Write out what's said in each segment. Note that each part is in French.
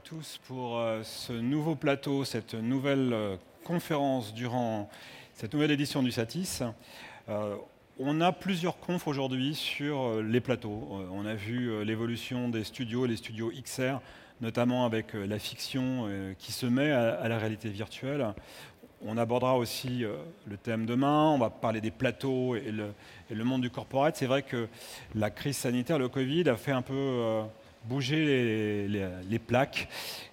tous pour euh, ce nouveau plateau, cette nouvelle euh, conférence durant cette nouvelle édition du Satis. Euh, on a plusieurs confs aujourd'hui sur les plateaux. on a vu l'évolution des studios, les studios XR, notamment avec la fiction qui se met à, la réalité virtuelle. On abordera aussi le thème demain, on va parler des plateaux et le, et le monde du corporate. C'est vrai que la crise sanitaire, le Covid, a fait un peu bouger les, plaques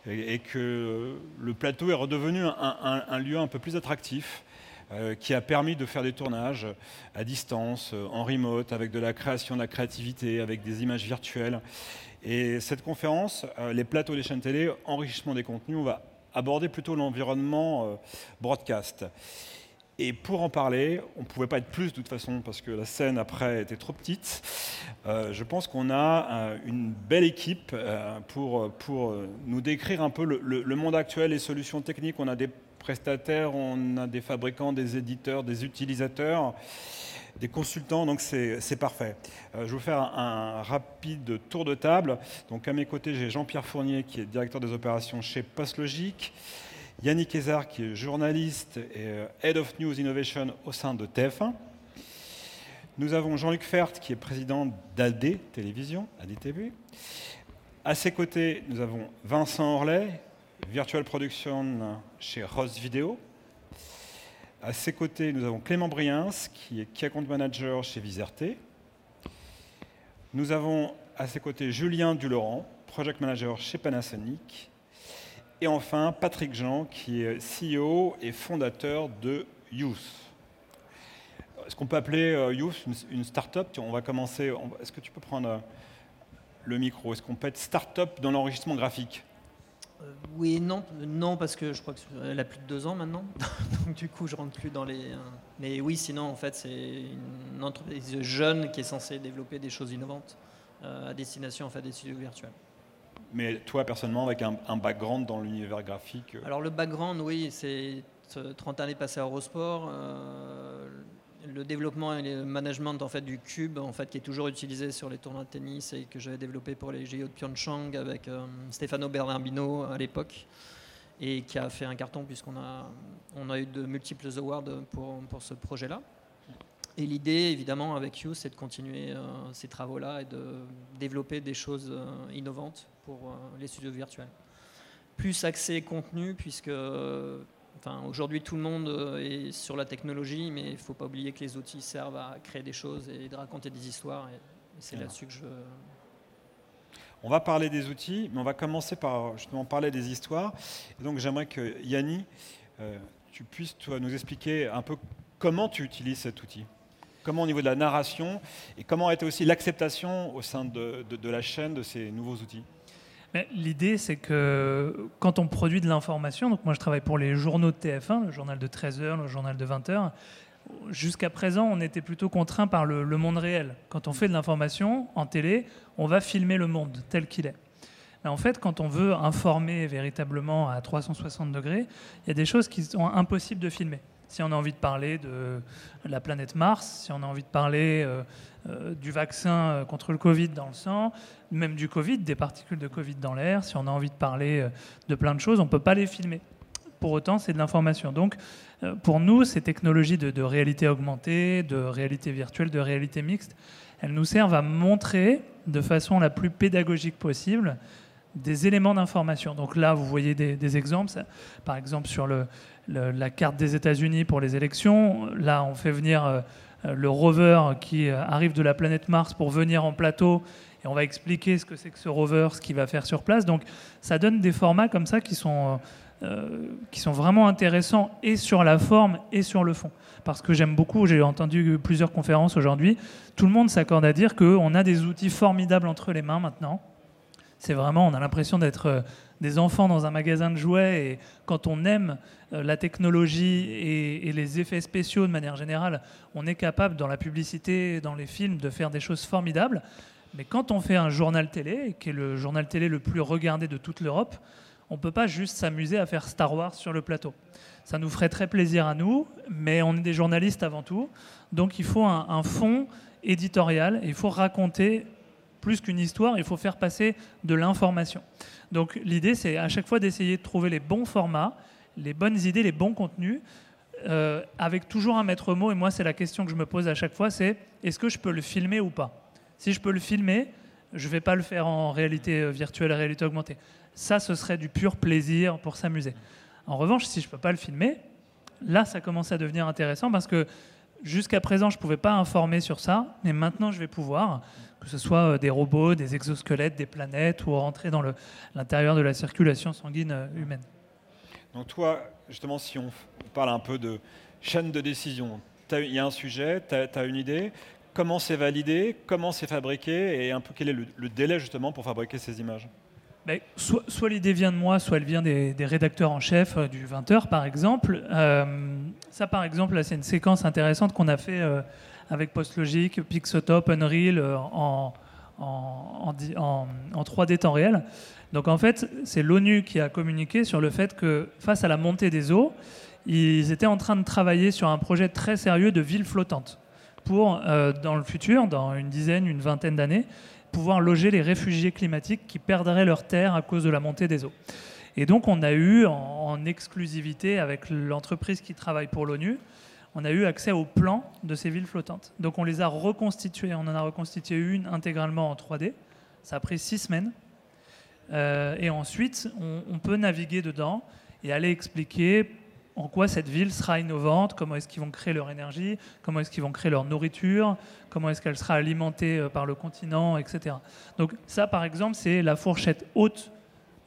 et, que le plateau est redevenu un, lieu un peu plus attractif euh, qui a permis de faire des tournages à distance, euh, en remote, avec de la création, de la créativité, avec des images virtuelles. Et cette conférence, euh, les plateaux des chaînes télé, enrichissement des contenus, on va aborder plutôt l'environnement broadcast. Et pour en parler, on ne pouvait pas être plus de toute façon parce que la scène après était trop petite. Euh, je pense qu'on a euh, une belle équipe euh, pour, pour nous décrire un peu le, monde actuel, les solutions techniques. On a des prestataires, on a des fabricants, des éditeurs, des utilisateurs, des consultants, donc c'est parfait. je vais vous faire un, rapide tour de table. Donc à mes côtés, j'ai Jean-Pierre Fournier qui est directeur des opérations chez PostLogic. Yannick Ezar, qui est journaliste et euh, Head of News Innovation au sein de TF1. Nous avons Jean-Luc Fert, qui est président d'AD Télévision, AD TV. À ses côtés, nous avons Vincent Orlet, Virtual Production chez Ross Video. À ses côtés, nous avons Clément Briens, qui est Key Account Manager chez Viserté. Nous avons à ses côtés Julien Dulaurent, Project Manager chez Panasonic. Et enfin, Patrick Jean, qui est CEO et fondateur de Youth. Est-ce qu'on peut appeler euh, Youth une, start-up On va commencer. Est-ce que tu peux prendre euh, le micro? Est-ce qu'on peut être start-up dans l'enregistrement graphique? Euh, oui non. Non, parce que je crois qu'elle a plus de deux ans maintenant. Donc, du coup, je rentre plus dans les. Mais oui, sinon, en fait, c'est une entreprise jeune qui est censée développer des choses innovantes à destination en fait, des studios virtuels. Mais toi, personnellement, avec un, background dans l'univers graphique euh, Alors, le background, oui, c'est 30 années passées à Eurosport. Euh, le développement et le management en fait, du cube, en fait, qui est toujours utilisé sur les tournois de tennis et que j'avais développé pour les JO de Pyeongchang avec euh, Stefano Bernardino à l'époque et qui a fait un carton puisqu'on a, on a eu de multiples awards pour, pour ce projet-là. Et l'idée, évidemment, avec You, c'est de continuer ces travaux-là et de développer des choses innovantes pour euh, les studios virtuels. Plus accès contenu, puisque aujourd'hui tout le monde euh, est sur la technologie, mais il ne faut pas oublier que les outils servent à créer des choses et de raconter des histoires. C'est là-dessus que je. On va parler des outils, mais on va commencer par justement parler des histoires. Donc j'aimerais que Yanni, euh, tu puisses nous expliquer un peu comment tu utilises cet outil. Comment au niveau de la narration et comment a été aussi l'acceptation au sein de, de la chaîne de ces nouveaux outils L'idée, c'est que quand on produit de l'information, donc moi je travaille pour les journaux de TF1, le journal de 13h, le journal de 20h, jusqu'à présent on était plutôt contraint par le, monde réel. Quand on fait de l'information en télé, on va filmer le monde tel qu'il est. Mais en fait, quand on veut informer véritablement à 360 degrés, il y a des choses qui sont impossibles de filmer si on a envie de parler de la planète Mars, si on a envie de parler euh, euh, du vaccin euh, contre le Covid dans le sang, même du Covid, des particules de Covid dans l'air, si on a envie de parler de plein de choses, on ne peut pas les filmer. Pour autant, c'est de l'information. Donc, pour nous, ces technologies de, de, réalité augmentée, de réalité virtuelle, de réalité mixte, elles nous servent à montrer de façon la plus pédagogique possible des éléments d'information. Donc là, vous voyez des, exemples. Par exemple, sur la carte des États-Unis pour les élections, là, on fait venir euh, le rover qui euh, arrive de la planète Mars pour venir en plateau et on va expliquer ce que c'est que ce rover, ce qu'il va faire sur place. Donc ça donne des formats comme ça qui sont, euh, qui sont vraiment intéressants et sur la forme et sur le fond. Parce que j'aime beaucoup, j'ai entendu plusieurs conférences aujourd'hui, tout le monde s'accorde à dire qu'on a des outils formidables entre les mains maintenant c'est vraiment, on a l'impression d'être euh, des enfants dans un magasin de jouets et quand on aime euh, la technologie et, les effets spéciaux de manière générale, on est capable dans la publicité, dans les films, de faire des choses formidables. Mais quand on fait un journal télé, qui est le journal télé le plus regardé de toute l'Europe, on ne peut pas juste s'amuser à faire Star Wars sur le plateau. Ça nous ferait très plaisir à nous, mais on est des journalistes avant tout. Donc il faut un, un fond éditorial il faut raconter plus qu'une histoire, il faut faire passer de l'information. Donc l'idée, c'est à chaque fois d'essayer de trouver les bons formats, les bonnes idées, les bons contenus, euh, avec toujours un maître mot. Et moi, c'est la question que je me pose à chaque fois, c'est est-ce que je peux le filmer ou pas? Si je peux le filmer, je ne vais pas le faire en réalité euh, virtuelle, réalité augmentée. Ça, ce serait du pur plaisir pour s'amuser. En revanche, si je ne peux pas le filmer, là, ça commence à devenir intéressant parce que jusqu'à présent, je ne pouvais pas informer sur ça, mais maintenant, je vais pouvoir, que ce soit euh, des robots, des exosquelettes, des planètes, ou rentrer dans l'intérieur de la circulation sanguine euh, humaine. Donc toi, justement, si on parle un peu de chaîne de décision, il y a un sujet, tu as, une idée, comment c'est validé, comment c'est fabriqué, et un peu quel est le délai justement pour fabriquer ces images? Soit, l'idée vient de moi, soit elle vient des, rédacteurs en chef euh, du 20h, par exemple. Euh, ça, par exemple, c'est une séquence intéressante qu'on a fait euh, avec PostLogic, Pixotop, Unreal en, en, en, 3D temps réel. Donc, en fait, c'est l'ONU qui a communiqué sur le fait que, face à la montée des eaux, ils étaient en train de travailler sur un projet très sérieux de ville flottante pour, dans le futur, dans une dizaine, une vingtaine d'années, pouvoir loger les réfugiés climatiques qui perdraient leurs terres à cause de la montée des eaux. Et donc on a eu en, exclusivité avec l'entreprise qui travaille pour l'ONU, on a eu accès au plan de ces villes flottantes. Donc on les a reconstituées, on en a reconstitué une intégralement en 3D. Ça a pris six semaines. Euh, et ensuite, on, on, peut naviguer dedans et aller expliquer en quoi cette ville sera innovante, comment est-ce qu'ils vont créer leur énergie, comment est-ce qu'ils vont créer leur nourriture, comment est-ce qu'elle sera alimentée euh, par le continent, etc. Donc ça, par exemple, c'est la fourchette haute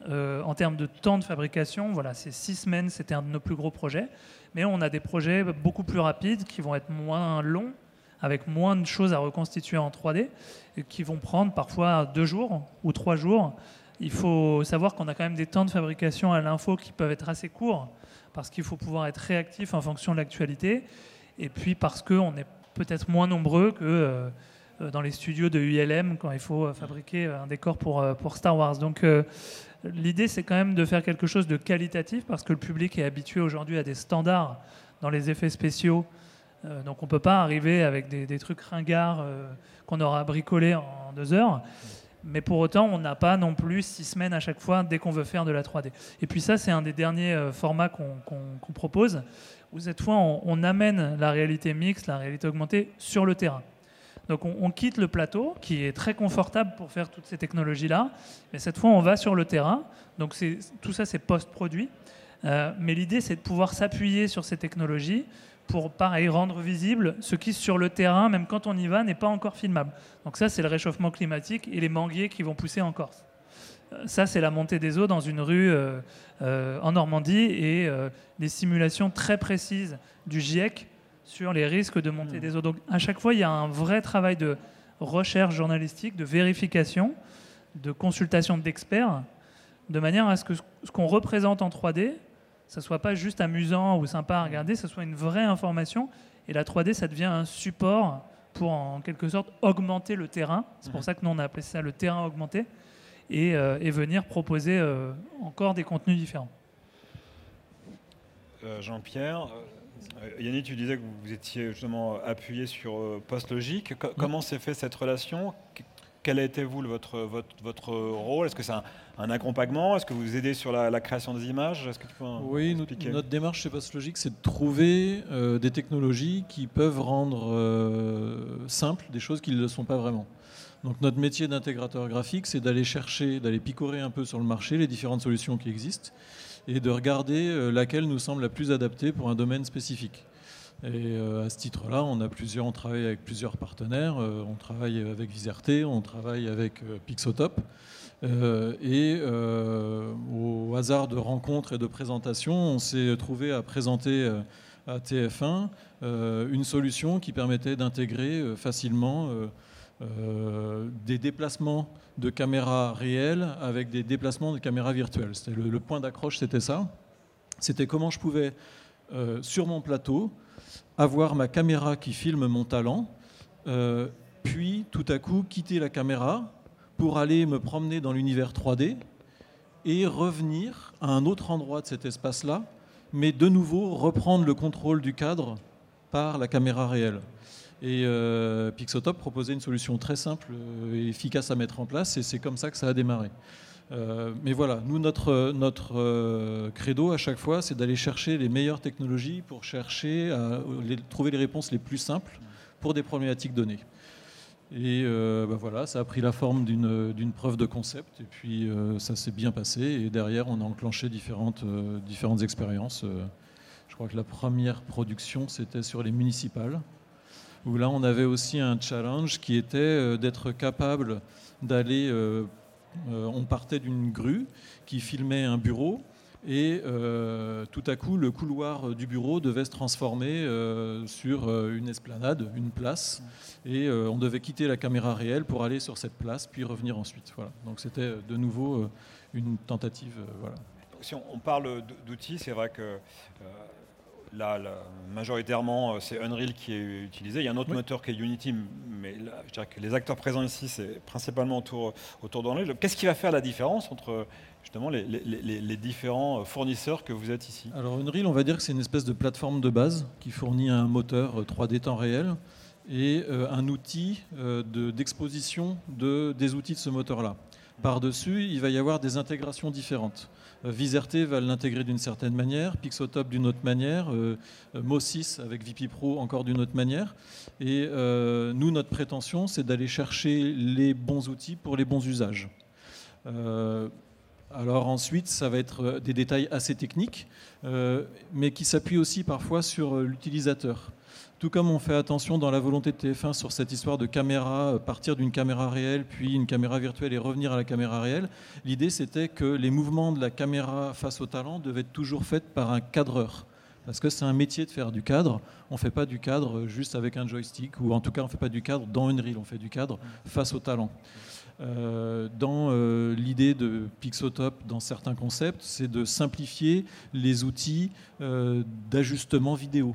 euh, en termes de temps de fabrication. Voilà, c'est six semaines, c'était un de nos plus gros projets. Mais on a des projets beaucoup plus rapides qui vont être moins longs, avec moins de choses à reconstituer en 3D, et qui vont prendre parfois deux jours ou trois jours. Il faut savoir qu'on a quand même des temps de fabrication à l'info qui peuvent être assez courts parce qu'il faut pouvoir être réactif en fonction de l'actualité, et puis parce qu'on est peut-être moins nombreux que euh, dans les studios de ULM quand il faut fabriquer un décor pour, euh, pour Star Wars. Donc l'idée, c'est quand même de faire quelque chose de qualitatif, parce que le public est habitué aujourd'hui à des standards dans les effets spéciaux. donc on ne peut pas arriver avec des, trucs ringards qu'on aura bricolés en deux heures. Mais pour autant, on n'a pas non plus six semaines à chaque fois dès qu'on veut faire de la 3D. Et puis ça, c'est un des derniers euh, formats qu'on propose, où cette fois, on, amène la réalité mixte, la réalité augmentée sur le terrain. Donc on, quitte le plateau, qui est très confortable pour faire toutes ces technologies-là, mais cette fois, on va sur le terrain. Donc tout ça, c'est post-produit. Euh, mais l'idée, c'est de pouvoir s'appuyer sur ces technologies pour, pareil, rendre visible ce qui, sur le terrain, même quand on y va, n'est pas encore filmable. Donc ça, c'est le réchauffement climatique et les manguiers qui vont pousser en Corse. Euh, ça, c'est la montée des eaux dans une rue euh, en Normandie et des simulations très précises du GIEC sur les risques de montée mmh. des eaux. Donc à chaque fois, il y a un vrai travail de recherche journalistique, de vérification, de consultation d'experts, de manière à ce que ce qu'on représente en 3D ça soit pas juste amusant ou sympa à regarder, ça soit une vraie information. Et la 3D, ça devient un support pour en quelque sorte augmenter le terrain. C'est pour mhm. ça que nous on a appelé ça le terrain augmenté et, euh, venir proposer euh, encore des contenus différents. Euh, Jean-Pierre, Yannick, tu disais que vous étiez justement appuyé sur PostLogic. Comment s'est fait cette relation? Quel a été vous votre, votre, votre rôle? Est-ce que c'est un, accompagnement? Est-ce que vous aidez sur la, création des images? Que tu peux Oui, notre, démarche chez PostLogic, c'est de trouver euh, des technologies qui peuvent rendre euh, simples des choses qui ne le sont pas vraiment. Donc notre métier d'intégrateur graphique, c'est d'aller chercher, d'aller picorer un peu sur le marché les différentes solutions qui existent et de regarder euh, laquelle nous semble la plus adaptée pour un domaine spécifique. Et euh, à ce titre-là, on a plusieurs, travaille avec plusieurs partenaires. Euh, on travaille avec Viserté, on travaille avec Pixotop. et au hasard de rencontres et de présentations, on s'est trouvé à présenter à TF1 une solution qui permettait d'intégrer facilement des déplacements de caméras réelles avec des déplacements de caméras virtuelles. C'était le, point d'accroche, c'était ça. C'était comment je pouvais, sur mon plateau, avoir ma caméra qui filme mon talent, euh, puis tout à coup quitter la caméra pour aller me promener dans l'univers 3D et revenir à un autre endroit de cet espace-là, mais de nouveau reprendre le contrôle du cadre par la caméra réelle. Et Pixotop proposait une solution très simple et efficace à mettre en place, et c'est comme ça que ça a démarré. mais voilà, nous, notre, notre credo à chaque fois, c'est d'aller chercher les meilleures technologies pour chercher à trouver les réponses les plus simples pour des problématiques données. Et euh, bah voilà, ça a pris la forme d'une preuve de concept, et puis euh, ça s'est bien passé. Et derrière, on a enclenché différentes, euh, différentes expériences. je crois que la première production, c'était sur les municipales, où là, on avait aussi un challenge qui était d'être capable d'aller. on partait d'une grue qui filmait un bureau et euh, tout à coup, le couloir du bureau devait se transformer euh, sur euh, une esplanade, une place. Et on devait quitter la caméra réelle pour aller sur cette place, puis revenir ensuite. Voilà. Donc c'était de nouveau une tentative. voilà. Si on parle d'outils, c'est vrai que Là, majoritairement, c'est Unreal qui est utilisé. Il y a un autre moteur qui est Unity, mais je dirais que les acteurs présents ici, c'est principalement autour, autour d'Unreal. Qu'est-ce qui va faire la différence entre justement les, les, différents fournisseurs que vous êtes ici? Alors Unreal, on va dire que c'est une espèce de plateforme de base qui fournit un moteur 3D temps réel et euh, un outil euh, d'exposition de, des outils de ce moteur-là. Par-dessus, il va y avoir des intégrations différentes. Euh, Viserté va l'intégrer d'une certaine manière, Pixotop d'une autre manière, euh, Mo6 avec VP Pro encore d'une autre manière. Et nous, notre prétention, c'est d'aller chercher les bons outils pour les bons usages. Alors ensuite, ça va être euh, des détails assez techniques, euh, mais qui s'appuient aussi parfois sur euh, l'utilisateur. Tout comme on fait attention dans la volonté de TF1 sur cette histoire de caméra, partir d'une caméra réelle, puis une caméra virtuelle et revenir à la caméra réelle, l'idée c'était que les mouvements de la caméra face au talent devaient être toujours faits par un cadreur. Parce que c'est un métier de faire du cadre. On ne fait pas du cadre juste avec un joystick, ou en tout cas on ne fait pas du cadre dans une reel, on fait du cadre face au talent. Euh, dans euh, l'idée de Pixotop, dans certains concepts, c'est de simplifier les outils euh, d'ajustement vidéo.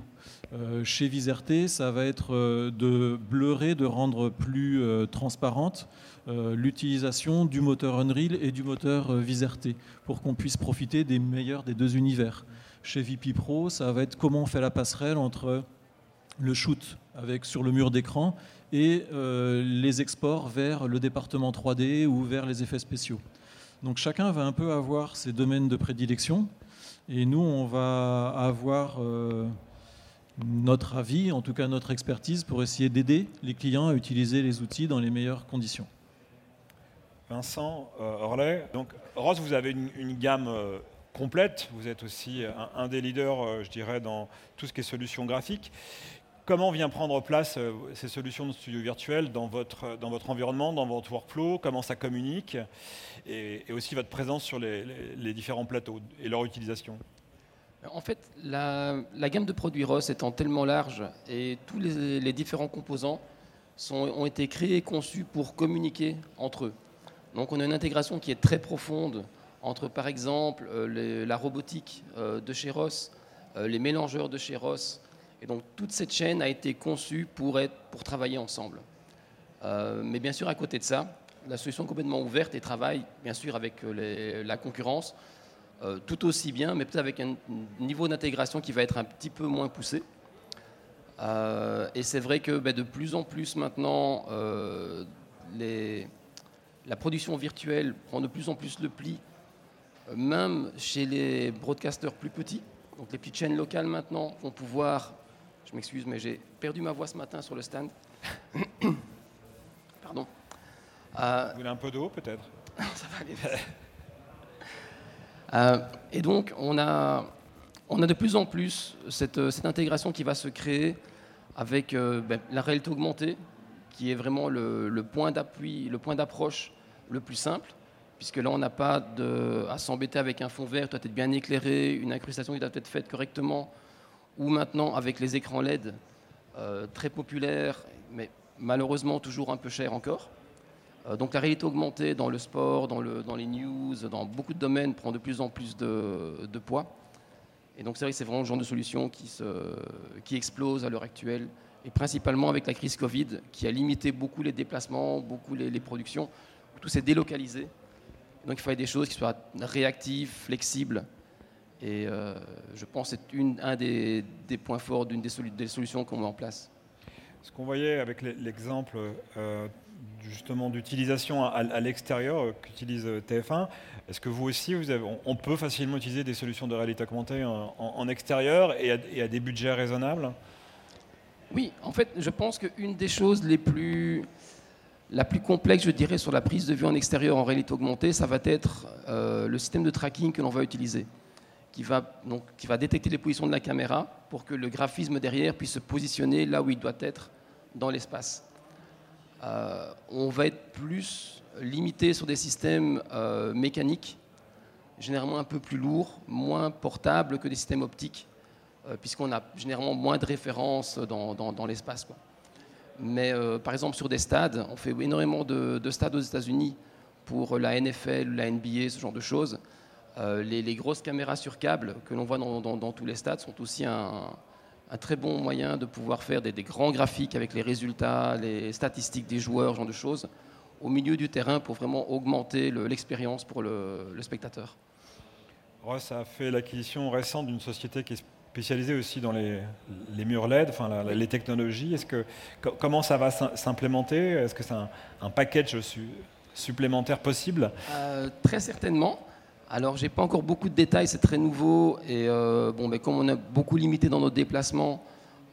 Chez Viserté, ça va être de bleurer, de rendre plus transparente l'utilisation du moteur Unreal et du moteur Viserté pour qu'on puisse profiter des meilleurs des deux univers. Chez VP Pro, ça va être comment on fait la passerelle entre le shoot avec sur le mur d'écran et euh, les exports vers le département 3D ou vers les effets spéciaux. Donc chacun va un peu avoir ses domaines de prédilection et nous on va avoir euh, notre avis, en tout cas notre expertise pour essayer d'aider les clients à utiliser les outils dans les meilleures conditions. Vincent euh, Orley, donc Rose, vous avez une, gamme complète, vous êtes aussi un, un des leaders, je dirais, dans tout ce qui est solutions graphiques. Comment vient prendre place euh, ces solutions de studio virtuel dans votre, dans votre environnement, dans votre workflow? Comment ça communique? Et, aussi votre présence sur les, différents plateaux et leur utilisation? En fait, la, gamme de produits ROS étant tellement large et tous les, différents composants ont été créés et conçus pour communiquer entre eux. Donc on a une intégration qui est très profonde entre, par exemple, euh, la robotique euh, de chez ROS, les mélangeurs de chez ROS, et donc toute cette chaîne a été conçue pour, être, pour travailler ensemble. Euh, mais bien sûr, à côté de ça, la solution est complètement ouverte et travaille bien sûr avec euh, la concurrence euh, tout aussi bien, mais peut-être avec un niveau d'intégration qui va être un petit peu moins poussé. et c'est vrai que ben, de plus en plus maintenant, les, la production virtuelle prend de plus en plus le pli, même chez les broadcasters plus petits. Donc les petites chaînes locales maintenant vont pouvoir je m'excuse, mais j'ai perdu ma voix ce matin sur le stand. Pardon. Euh, Vous voulez un peu d'eau, peut-être? Ça va aller. Euh, et donc, on a, de plus en plus cette, cette intégration qui va se créer avec euh, ben, la réalité augmentée, qui est vraiment le, point d'appui, le point d'approche le plus simple, puisque là, on n'a pas de, à s'embêter avec un fond vert, doit être bien éclairé, une incrustation qui doit être faite correctement ou maintenant avec les écrans LED euh, très populaires, mais malheureusement toujours un peu chers encore. Euh, donc la réalité augmentée dans le sport, dans, le, dans, les news, dans beaucoup de domaines prend de plus en plus de, poids. Et donc c'est vrai que c'est vraiment le genre de solution qui, se, qui explose à l'heure actuelle, et principalement avec la crise Covid, qui a limité beaucoup les déplacements, beaucoup les, productions, tout s'est délocalisé. Donc il fallait des choses qui soient réactives, flexibles, et euh, je pense que c'est un des, points forts d'une des, solutions qu'on met en place. Ce qu'on voyait avec l'exemple euh, justement d'utilisation à, l'extérieur euh, qu'utilise euh, TF1, est-ce que vous aussi, vous avez, on, peut facilement utiliser des solutions de réalité augmentée en, extérieur et à, des budgets raisonnables? Oui, en fait, je pense qu'une des choses les plus, la plus complexe, je dirais, sur la prise de vue en extérieur en réalité augmentée, ça va être le système de tracking que l'on va utiliser qui va, donc, qui va détecter les positions de la caméra pour que le graphisme derrière puisse se positionner là où il doit être dans l'espace. Euh, on va être plus limité sur des systèmes euh, mécaniques, généralement un peu plus lourds, moins portables que des systèmes optiques, euh, puisqu'on a généralement moins de références dans, l'espace. Mais par exemple sur des stades, on fait énormément de, de stades aux États-Unis pour la NFL, la NBA, ce genre de choses. Les, grosses caméras sur câble que l'on voit dans, tous les stades sont aussi un, très bon moyen de pouvoir faire des, grands graphiques avec les résultats, les statistiques des joueurs, ce genre de choses, au milieu du terrain pour vraiment augmenter l'expérience pour le, spectateur. Ross a fait l'acquisition récente d'une société qui est spécialisée aussi dans les, murs LED, enfin les technologies. Est-ce que comment ça va s'implémenter? Est-ce que c'est un, package supplémentaire possible? Euh, Très certainement. Alors, j'ai pas encore beaucoup de détails, c'est très nouveau. Et euh, bon, mais comme on a beaucoup limité dans nos déplacements,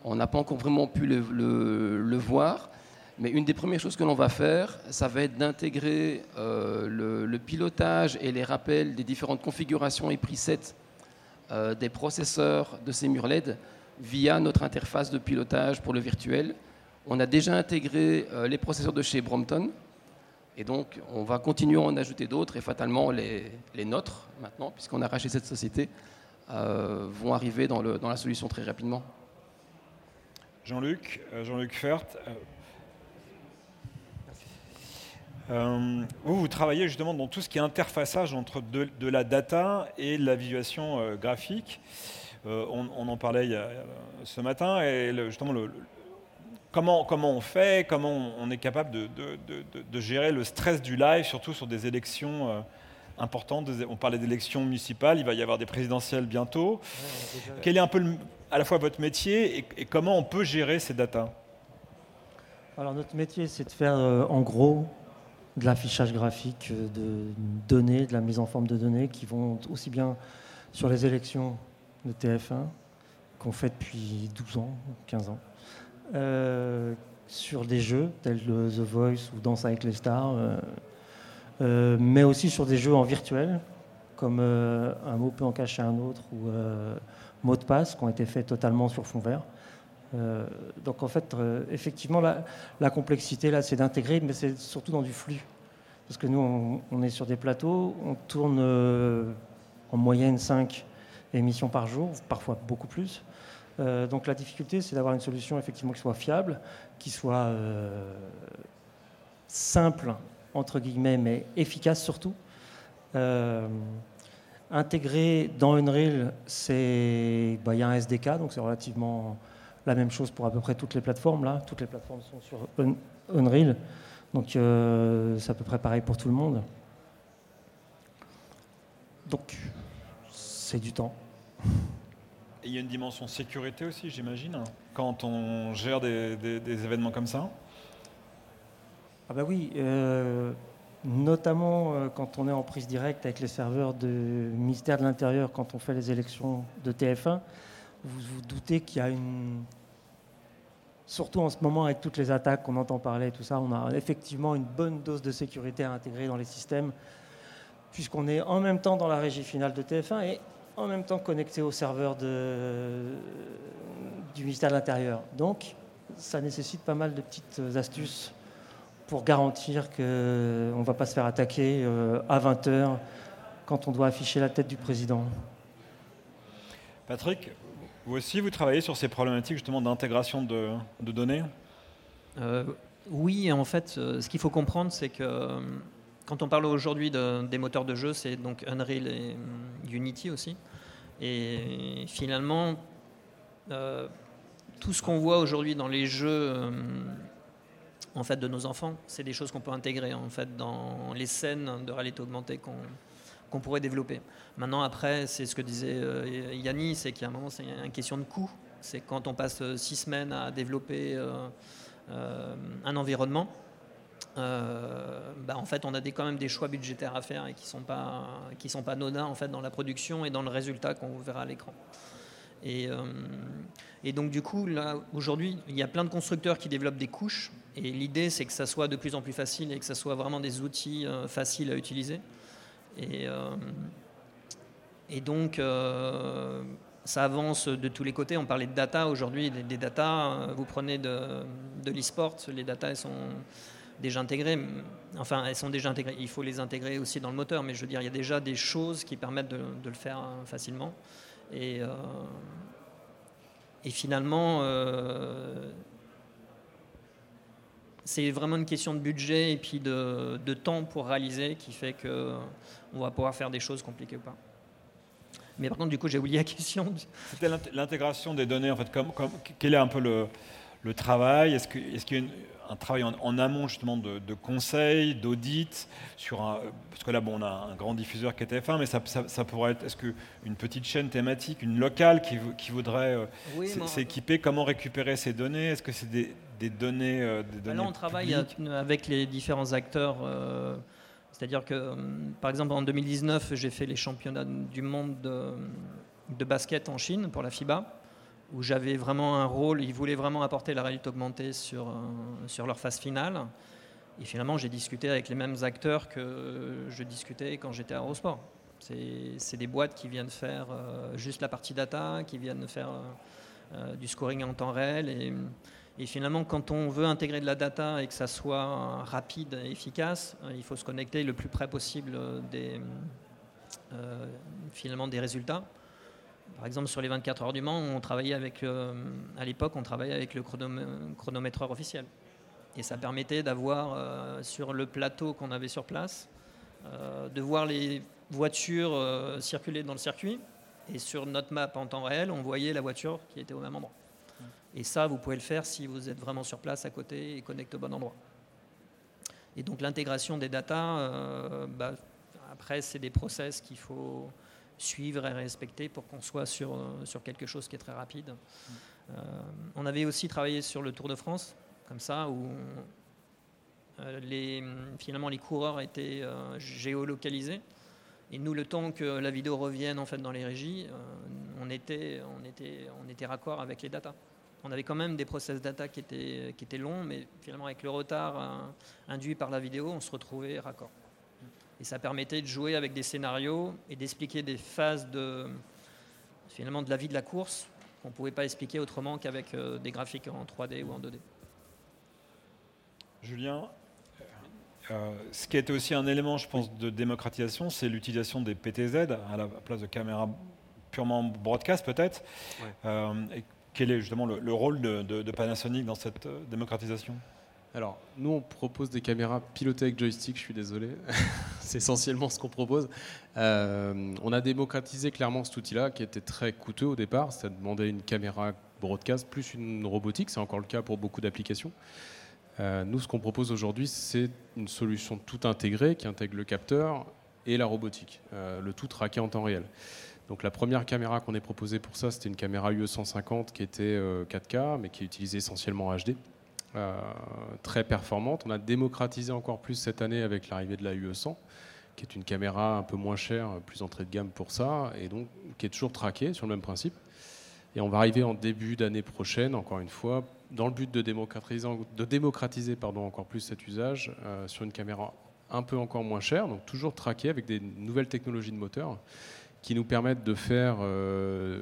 on n'a pas encore vraiment pu le, voir. Mais une des premières choses que l'on va faire, ça va être d'intégrer euh, le, pilotage et les rappels des différentes configurations et presets euh, des processeurs de ces murs LED via notre interface de pilotage pour le virtuel. On a déjà intégré les processeurs de chez Brompton, et donc, on va continuer à en ajouter d'autres, et fatalement, les, nôtres, maintenant, puisqu'on a racheté cette société, euh, vont arriver dans, le, dans, la solution très rapidement. Jean-Luc, euh, Jean-Luc Fert, euh, vous, vous travaillez justement dans tout ce qui est interfaçage entre de, la data et la visualisation graphique. On, en parlait ce matin, et justement, le, Comment, on fait, comment on est capable de, gérer le stress du live, surtout sur des élections euh, importantes. On parlait d'élections municipales, il va y avoir des présidentielles bientôt. Quel est un peu à la fois votre métier et, comment on peut gérer ces datas? Alors notre métier, c'est de faire euh, en gros de l'affichage graphique euh, de données, de la mise en forme de données qui vont aussi bien sur les élections de TF1 qu'on fait depuis 12 ans, 15 ans. Euh, sur des jeux tels que The Voice ou Danse avec les stars, euh, euh, mais aussi sur des jeux en virtuel, comme un mot peut en cacher un autre ou mot de passe qui ont été faits totalement sur fond vert. donc en fait, effectivement, la, complexité là, c'est d'intégrer, mais c'est surtout dans du flux. Parce que nous, on, on est sur des plateaux, on tourne en moyenne 5 émissions par jour, parfois beaucoup plus. Euh, donc la difficulté, c'est d'avoir une solution effectivement qui soit fiable, qui soit euh, simple, entre guillemets, mais efficace surtout. Euh, intégré dans Unreal, bah, il y a un SDK, donc c'est relativement la même chose pour à peu près toutes les plateformes. Là, toutes les plateformes sont sur Unreal, donc c'est à peu près pareil pour tout le monde. Donc c'est du temps il y a une dimension sécurité aussi, j'imagine, quand on gère des, événements comme ça. Ah bah oui, euh, notamment euh, quand on est en prise directe avec les serveurs du ministère de l'Intérieur, quand on fait les élections de TF1, vous vous doutez qu'il y a une... Surtout en ce moment avec toutes les attaques qu'on entend parler, tout ça, on a effectivement une bonne dose de sécurité à intégrer dans les systèmes, puisqu'on est en même temps dans la régie finale de TF1 et en même temps connecté au serveur de, du ministère de l'Intérieur. Donc, ça nécessite pas mal de petites astuces pour garantir qu'on ne va pas se faire attaquer euh, à 20h quand on doit afficher la tête du président. Patrick, vous aussi, vous travaillez sur ces problématiques justement d'intégration de, données? Euh, Oui, en fait, euh, ce qu'il faut comprendre, c'est que quand on parle aujourd'hui des moteurs de jeu, c'est donc Unreal et hum, Unity aussi. Et finalement, euh, tout ce qu'on voit aujourd'hui dans les jeux hum, en fait, de nos enfants, c'est des choses qu'on peut intégrer en fait, dans les scènes de réalité augmentée qu'on pourrait développer. Maintenant, après, c'est ce que disait euh, Yanni, c'est qu'à un moment, c'est une question de coût. C'est quand on passe six semaines à développer un environnement. Bah, en fait, on a des, quand même des choix budgétaires à faire et qui ne sont pas qui sont pas en fait dans la production et dans le résultat qu'on verra à l'écran. Et, et, donc du coup, aujourd'hui, il y a plein de constructeurs qui développent des couches. Et l'idée, c'est que ça soit de plus en plus facile et que ça soit vraiment des outils faciles à utiliser. Et, donc, euh, ça avance de tous les côtés. On parlait de data aujourd'hui, des, data. Euh, vous prenez de, de l'e-sport, les data elles sont déjà intégrées. Enfin, elles sont déjà intégrées. Il faut les intégrer aussi dans le moteur, mais je veux dire, il y a déjà des choses qui permettent de, le faire hein, facilement. Et, euh, finalement, c'est vraiment une question de budget et puis de, temps pour réaliser qui fait qu'on va pouvoir faire des choses compliquées ou pas. Mais par contre, du coup, j'ai oublié la question. C'était l'intégration des données. En fait, comme, quel est un peu le, travail? Est-ce qu'il est y a un travail en, amont justement de, de conseil, d'audit sur un parce que là, bon, on a un grand diffuseur qui est TF1, mais ça, ça, pourrait être est-ce qu'une petite chaîne thématique, une locale qui, qui voudrait euh, s'équiper, comment récupérer ces données? Est-ce que c'est des, des, données, euh, des données Là, on travaille avec les différents acteurs. Euh, c'est-à-dire que, euh, par exemple, en 2019, j'ai fait les championnats du monde de, basket en Chine pour la FIBA, où j'avais vraiment un rôle, ils voulaient vraiment apporter la réalité augmentée sur, euh, sur leur phase finale. Et finalement, j'ai discuté avec les mêmes acteurs que je discutais quand j'étais à Eurosport. C'est des boîtes qui viennent faire euh, juste la partie data, qui viennent faire du scoring en temps réel. Et, finalement, quand on veut intégrer de la data et que ça soit rapide et efficace, euh, il faut se connecter le plus près possible des, euh, finalement des résultats. Par exemple, sur les 24 heures du Mans, on travaillait avec, euh, à l'époque, on travaillait avec le chronométreur officiel. Et ça permettait d'avoir sur le plateau qu'on avait sur place, de voir les voitures circuler dans le circuit. Et sur notre map en temps réel, on voyait la voiture qui était au même endroit. Et ça, vous pouvez le faire si vous êtes vraiment sur place à côté et connecté au bon endroit. Et donc l'intégration des datas, euh, bah, après, c'est des process qu'il faut suivre et respecter pour qu'on soit sur, euh, sur quelque chose qui est très rapide. Euh, on avait aussi travaillé sur le Tour de France, comme ça, où les, finalement les coureurs étaient géolocalisés. Et nous, le temps que la vidéo revienne en fait dans les régies, on, était, on, était, on était raccord avec les datas on avait quand même des process data qui étaient, qui étaient longs, mais finalement avec le retard euh, induit par la vidéo, on se retrouvait raccord. Et ça permettait de jouer avec des scénarios et d'expliquer des phases de, finalement, de la vie de la course qu'on ne pouvait pas expliquer autrement qu'avec euh, des graphiques en 3D ou en 2D. Julien, euh, ce qui était aussi un élément, je pense, de démocratisation, c'est l'utilisation des PTZ à la place de caméras purement broadcast peut-être. Quel est justement le, rôle de, Panasonic dans cette euh, démocratisation? Alors, nous, on propose des caméras pilotées avec joystick, je suis désolé. c'est essentiellement ce qu'on propose. Euh, on a démocratisé clairement cet outil-là, qui était très coûteux au départ. Ça demandait une caméra broadcast plus une robotique. C'est encore le cas pour beaucoup d'applications. Euh, nous, ce qu'on propose aujourd'hui, c'est une solution tout intégrée qui intègre le capteur et la robotique, le tout traqué en temps réel. Donc la première caméra qu'on ait proposée pour ça, c'était une caméra UE 150 qui était 4K, euh, mais qui utilisait essentiellement HD. Euh, très performante. On a démocratisé encore plus cette année avec l'arrivée de la UE 100, qui est une caméra un peu moins chère, plus entrée de gamme pour ça, et donc qui est toujours traquée sur le même principe. Et on va arriver en début d'année prochaine, encore une fois, dans le but de démocratiser, encore plus cet usage euh, sur une caméra un peu encore moins chère, donc toujours traquée avec des nouvelles technologies de moteur qui nous permettent de faire, euh,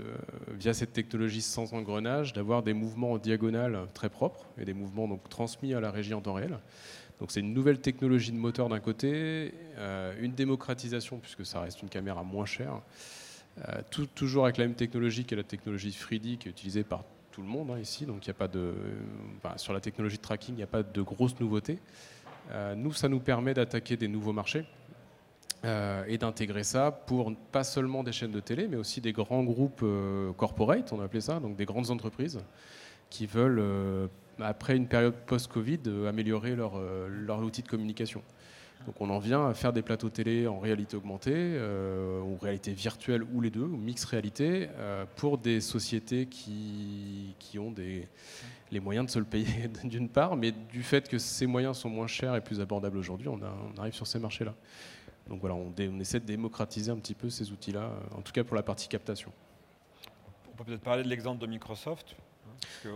via cette technologie sans engrenage, d'avoir des mouvements en diagonale très propres et des mouvements donc transmis à la régie en temps réel. Donc c'est une nouvelle technologie de moteur d'un côté, euh, une démocratisation puisque ça reste une caméra moins chère, euh, toujours avec la même technologie qui est la technologie 3D qui est utilisée par tout le monde hein, ici. Donc il a pas de, sur la technologie de tracking, il n'y a pas de grosses nouveautés. nous, ça nous permet d'attaquer des nouveaux marchés. Euh, et d'intégrer ça pour pas seulement des chaînes de télé, mais aussi des grands groupes euh, corporate, on appelait ça, donc des grandes entreprises qui veulent, euh, après une période post-Covid, améliorer leur, leur outil de communication. Donc on en vient à faire des plateaux télé en réalité augmentée, euh, ou réalité virtuelle, ou les deux, ou mix réalité, euh, pour des sociétés qui, qui ont des, les moyens de se le payer d'une part, mais du fait que ces moyens sont moins chers et plus abordables aujourd'hui, on, arrive sur ces marchés-là. Donc voilà, on, on, essaie de démocratiser un petit peu ces outils-là, euh, en tout cas pour la partie captation. On peut peut-être parler de l'exemple de Microsoft.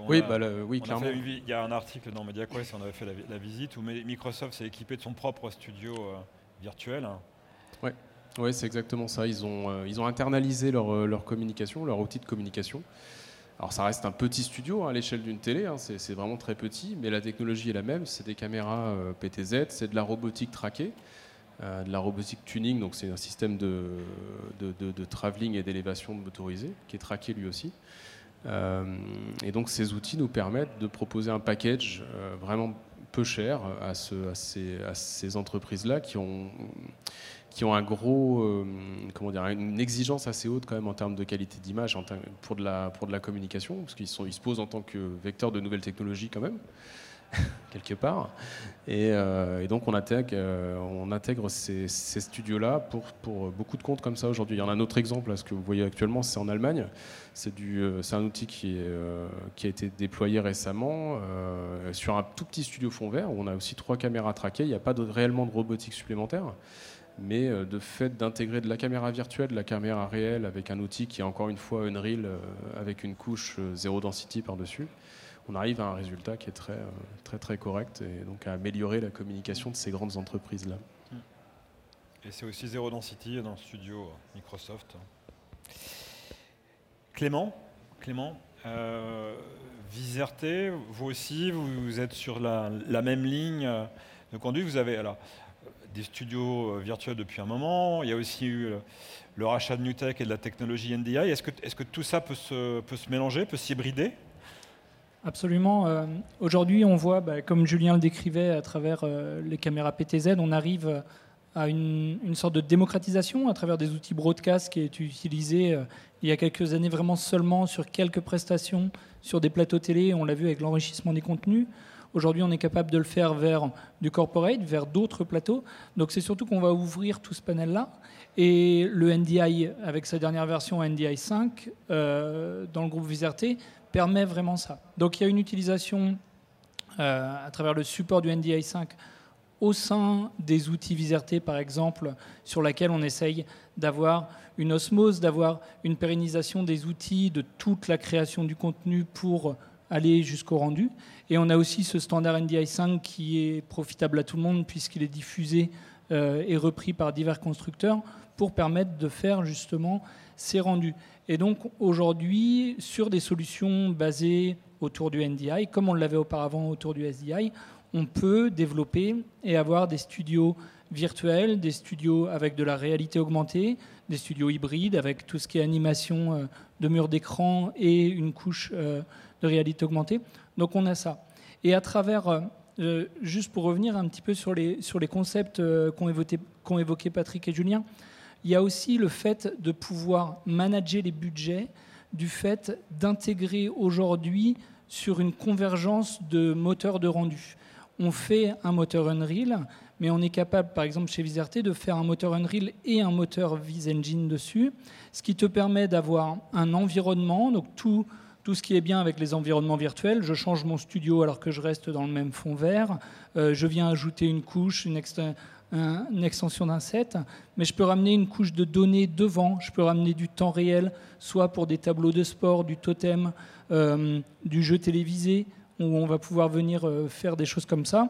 Oui, bah, le, oui clairement. Fait, il y a un article dans MediaQuest, on avait fait la, la visite, où Microsoft s'est équipé de son propre studio euh, virtuel. Oui, ouais, c'est exactement ça. Ils ont, euh, ils ont internalisé leur, leur, communication, leur outil de communication. Alors ça reste un petit studio hein, à l'échelle d'une télé, hein, c'est vraiment très petit, mais la technologie est la même, c'est des caméras euh, PTZ, c'est de la robotique traquée, de la robotique tuning, donc c'est un système de, de, travelling et d'élévation motorisée qui est traqué lui aussi. Euh, et donc ces outils nous permettent de proposer un package euh, vraiment peu cher à, ce, à ces, ces entreprises-là qui ont, qui ont un gros, euh, comment dire, une exigence assez haute quand même en termes de qualité d'image pour, de la, pour de la communication, parce qu'ils ils se posent en tant que vecteur de nouvelles technologies quand même. quelque part. Et, euh, et, donc on intègre, euh, ces, studios-là pour, beaucoup de comptes comme ça aujourd'hui. Il y en a un autre exemple, ce que vous voyez actuellement, c'est en Allemagne. C'est, euh, un outil qui, a été déployé récemment sur un tout petit studio fond vert où on a aussi trois caméras traquées. Il n'y a pas réellement de robotique supplémentaire. Mais de fait d'intégrer de la caméra virtuelle, de la caméra réelle avec un outil qui est encore une fois Unreal avec une couche zéro density par-dessus, on arrive à un résultat qui est très, euh, très, très correct et donc à améliorer la communication de ces grandes entreprises-là. Et c'est aussi Zero Density dans le studio Microsoft. Clément, Clément euh, vous aussi, vous êtes sur la, même ligne de conduite. Vous avez alors, des studios virtuels depuis un moment. Il y a aussi eu le rachat de Newtek et de la technologie NDI. Est-ce que, est -ce que tout ça peut se, peut se mélanger, peut s'hybrider? Absolument. Euh, Aujourd'hui, on voit, bah, comme Julien le décrivait à travers euh, les caméras PTZ, on arrive à une, sorte de démocratisation à travers des outils broadcast qui est utilisé euh, il y a quelques années vraiment seulement sur quelques prestations, sur des plateaux télé. On l'a vu avec l'enrichissement des contenus. Aujourd'hui, on est capable de le faire vers du corporate, vers d'autres plateaux. Donc, c'est surtout qu'on va ouvrir tout ce panel-là. Et le NDI, avec sa dernière version NDI 5, euh, dans le groupe Viserté, permet vraiment ça. Donc il y a une utilisation euh, à travers le support du NDI 5 au sein des outils Viserté, par exemple, sur laquelle on essaye d'avoir une osmose, d'avoir une pérennisation des outils, de toute la création du contenu pour aller jusqu'au rendu. Et on a aussi ce standard NDI 5 qui est profitable à tout le monde puisqu'il est diffusé euh, et repris par divers constructeurs pour permettre de faire justement ces rendus. Et donc aujourd'hui, sur des solutions basées autour du NDI, comme on l'avait auparavant autour du SDI, on peut développer et avoir des studios virtuels, des studios avec de la réalité augmentée, des studios hybrides avec tout ce qui est animation euh, de murs d'écran et une couche euh, de réalité augmentée. Donc on a ça. Et à travers, euh, juste pour revenir un petit peu sur les, concepts qu'ont évoqué, qu'ont évoqué Patrick et Julien, il y a aussi le fait de pouvoir manager les budgets, du fait d'intégrer aujourd'hui sur une convergence de moteurs de rendu. On fait un moteur Unreal, mais on est capable, par exemple chez Viserté, de faire un moteur Unreal et un moteur VisEngine dessus, ce qui te permet d'avoir un environnement, donc tout, tout ce qui est bien avec les environnements virtuels. Je change mon studio alors que je reste dans le même fond vert. Euh, je viens ajouter une couche, une, un, une extension d'un set, mais je peux ramener une couche de données devant, je peux ramener du temps réel, soit pour des tableaux de sport, du totem, euh, du jeu télévisé, où on va pouvoir venir euh, faire des choses comme ça.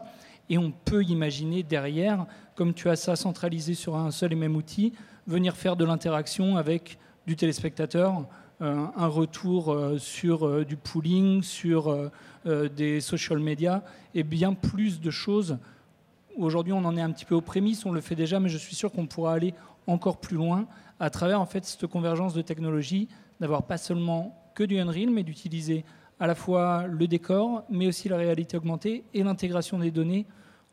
Et on peut imaginer derrière, comme tu as ça centralisé sur un seul et même outil, venir faire de l'interaction avec du téléspectateur, euh, un retour sur du pooling, sur des social media, et bien plus de choses Aujourd'hui, on en est un petit peu aux prémices, on le fait déjà, mais je suis sûr qu'on pourra aller encore plus loin à travers en fait cette convergence de technologies, d'avoir pas seulement que du Unreal, mais d'utiliser à la fois le décor, mais aussi la réalité augmentée et l'intégration des données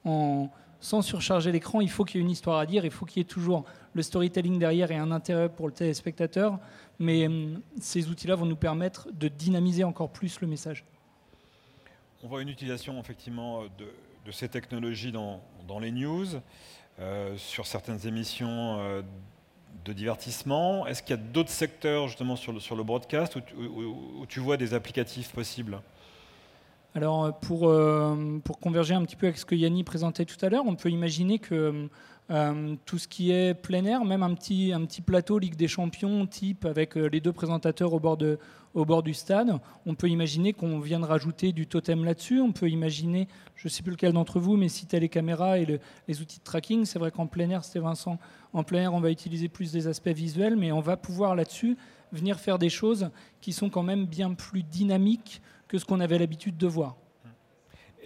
sans surcharger l'écran. Il faut qu'il y ait une histoire à dire, il faut qu'il y ait toujours le storytelling derrière et un intérêt pour le téléspectateur, mais hum, ces outils-là vont nous permettre de dynamiser encore plus le message. On voit une utilisation effectivement de ces technologies dans, dans les news. sur certaines émissions de divertissement. Est-ce qu'il y a d'autres secteurs justement sur le, sur le broadcast où, tu vois des applicatifs possibles? Alors pour, pour converger un petit peu avec ce que Yanni présentait tout à l'heure, on peut imaginer que euh, tout ce qui est plein air, même un petit, plateau Ligue des Champions type avec euh, les deux présentateurs au bord, du stade. On peut imaginer qu'on vient de rajouter du totem là-dessus. On peut imaginer, je ne sais plus lequel d'entre vous, mais si tu as les caméras et les outils de tracking, c'est vrai qu'en plein air, c'était Vincent, en plein air, on va utiliser plus des aspects visuels, mais on va pouvoir là-dessus venir faire des choses qui sont quand même bien plus dynamiques que ce qu'on avait l'habitude de voir.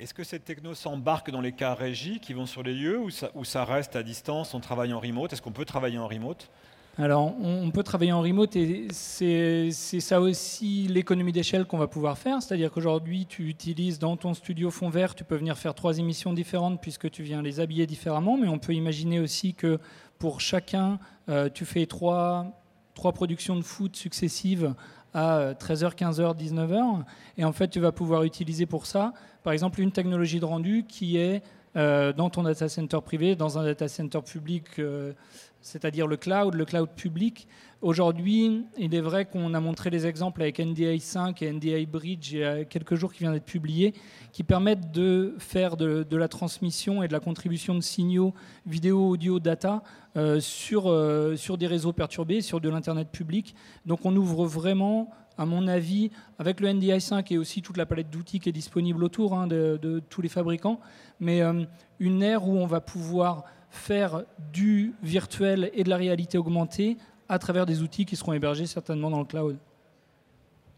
Est-ce que cette techno s'embarque dans les cas régis qui vont sur les lieux ou ça, ça reste à distance, on travaille en remote? Est-ce qu'on peut travailler en remote? Alors, on peut travailler en remote et c'est ça aussi l'économie d'échelle qu'on va pouvoir faire. C'est-à-dire qu'aujourd'hui, tu utilises dans ton studio fond vert, tu peux venir faire trois émissions différentes puisque tu viens les habiller différemment. Mais on peut imaginer aussi que pour chacun, euh, tu fais trois, trois productions de foot successives à 13h, 15h, 19h. Et en fait, tu vas pouvoir utiliser pour ça, par exemple, une technologie de rendu qui est dans ton data center privé, dans un data center public, euh, c'est-à-dire le cloud, le cloud public. Aujourd'hui, il est vrai qu'on a montré les exemples avec NDI 5 et NDI Bridge il y a quelques jours qui vient d'être publié, qui permettent de faire de, la transmission et de la contribution de signaux vidéo, audio, data euh, sur, euh, sur des réseaux perturbés, sur de l'Internet public. Donc on ouvre vraiment, à mon avis, avec le NDI 5 et aussi toute la palette d'outils qui est disponible autour hein, de, tous les fabricants, mais euh, une ère où on va pouvoir faire du virtuel et de la réalité augmentée à travers des outils qui seront hébergés certainement dans le cloud.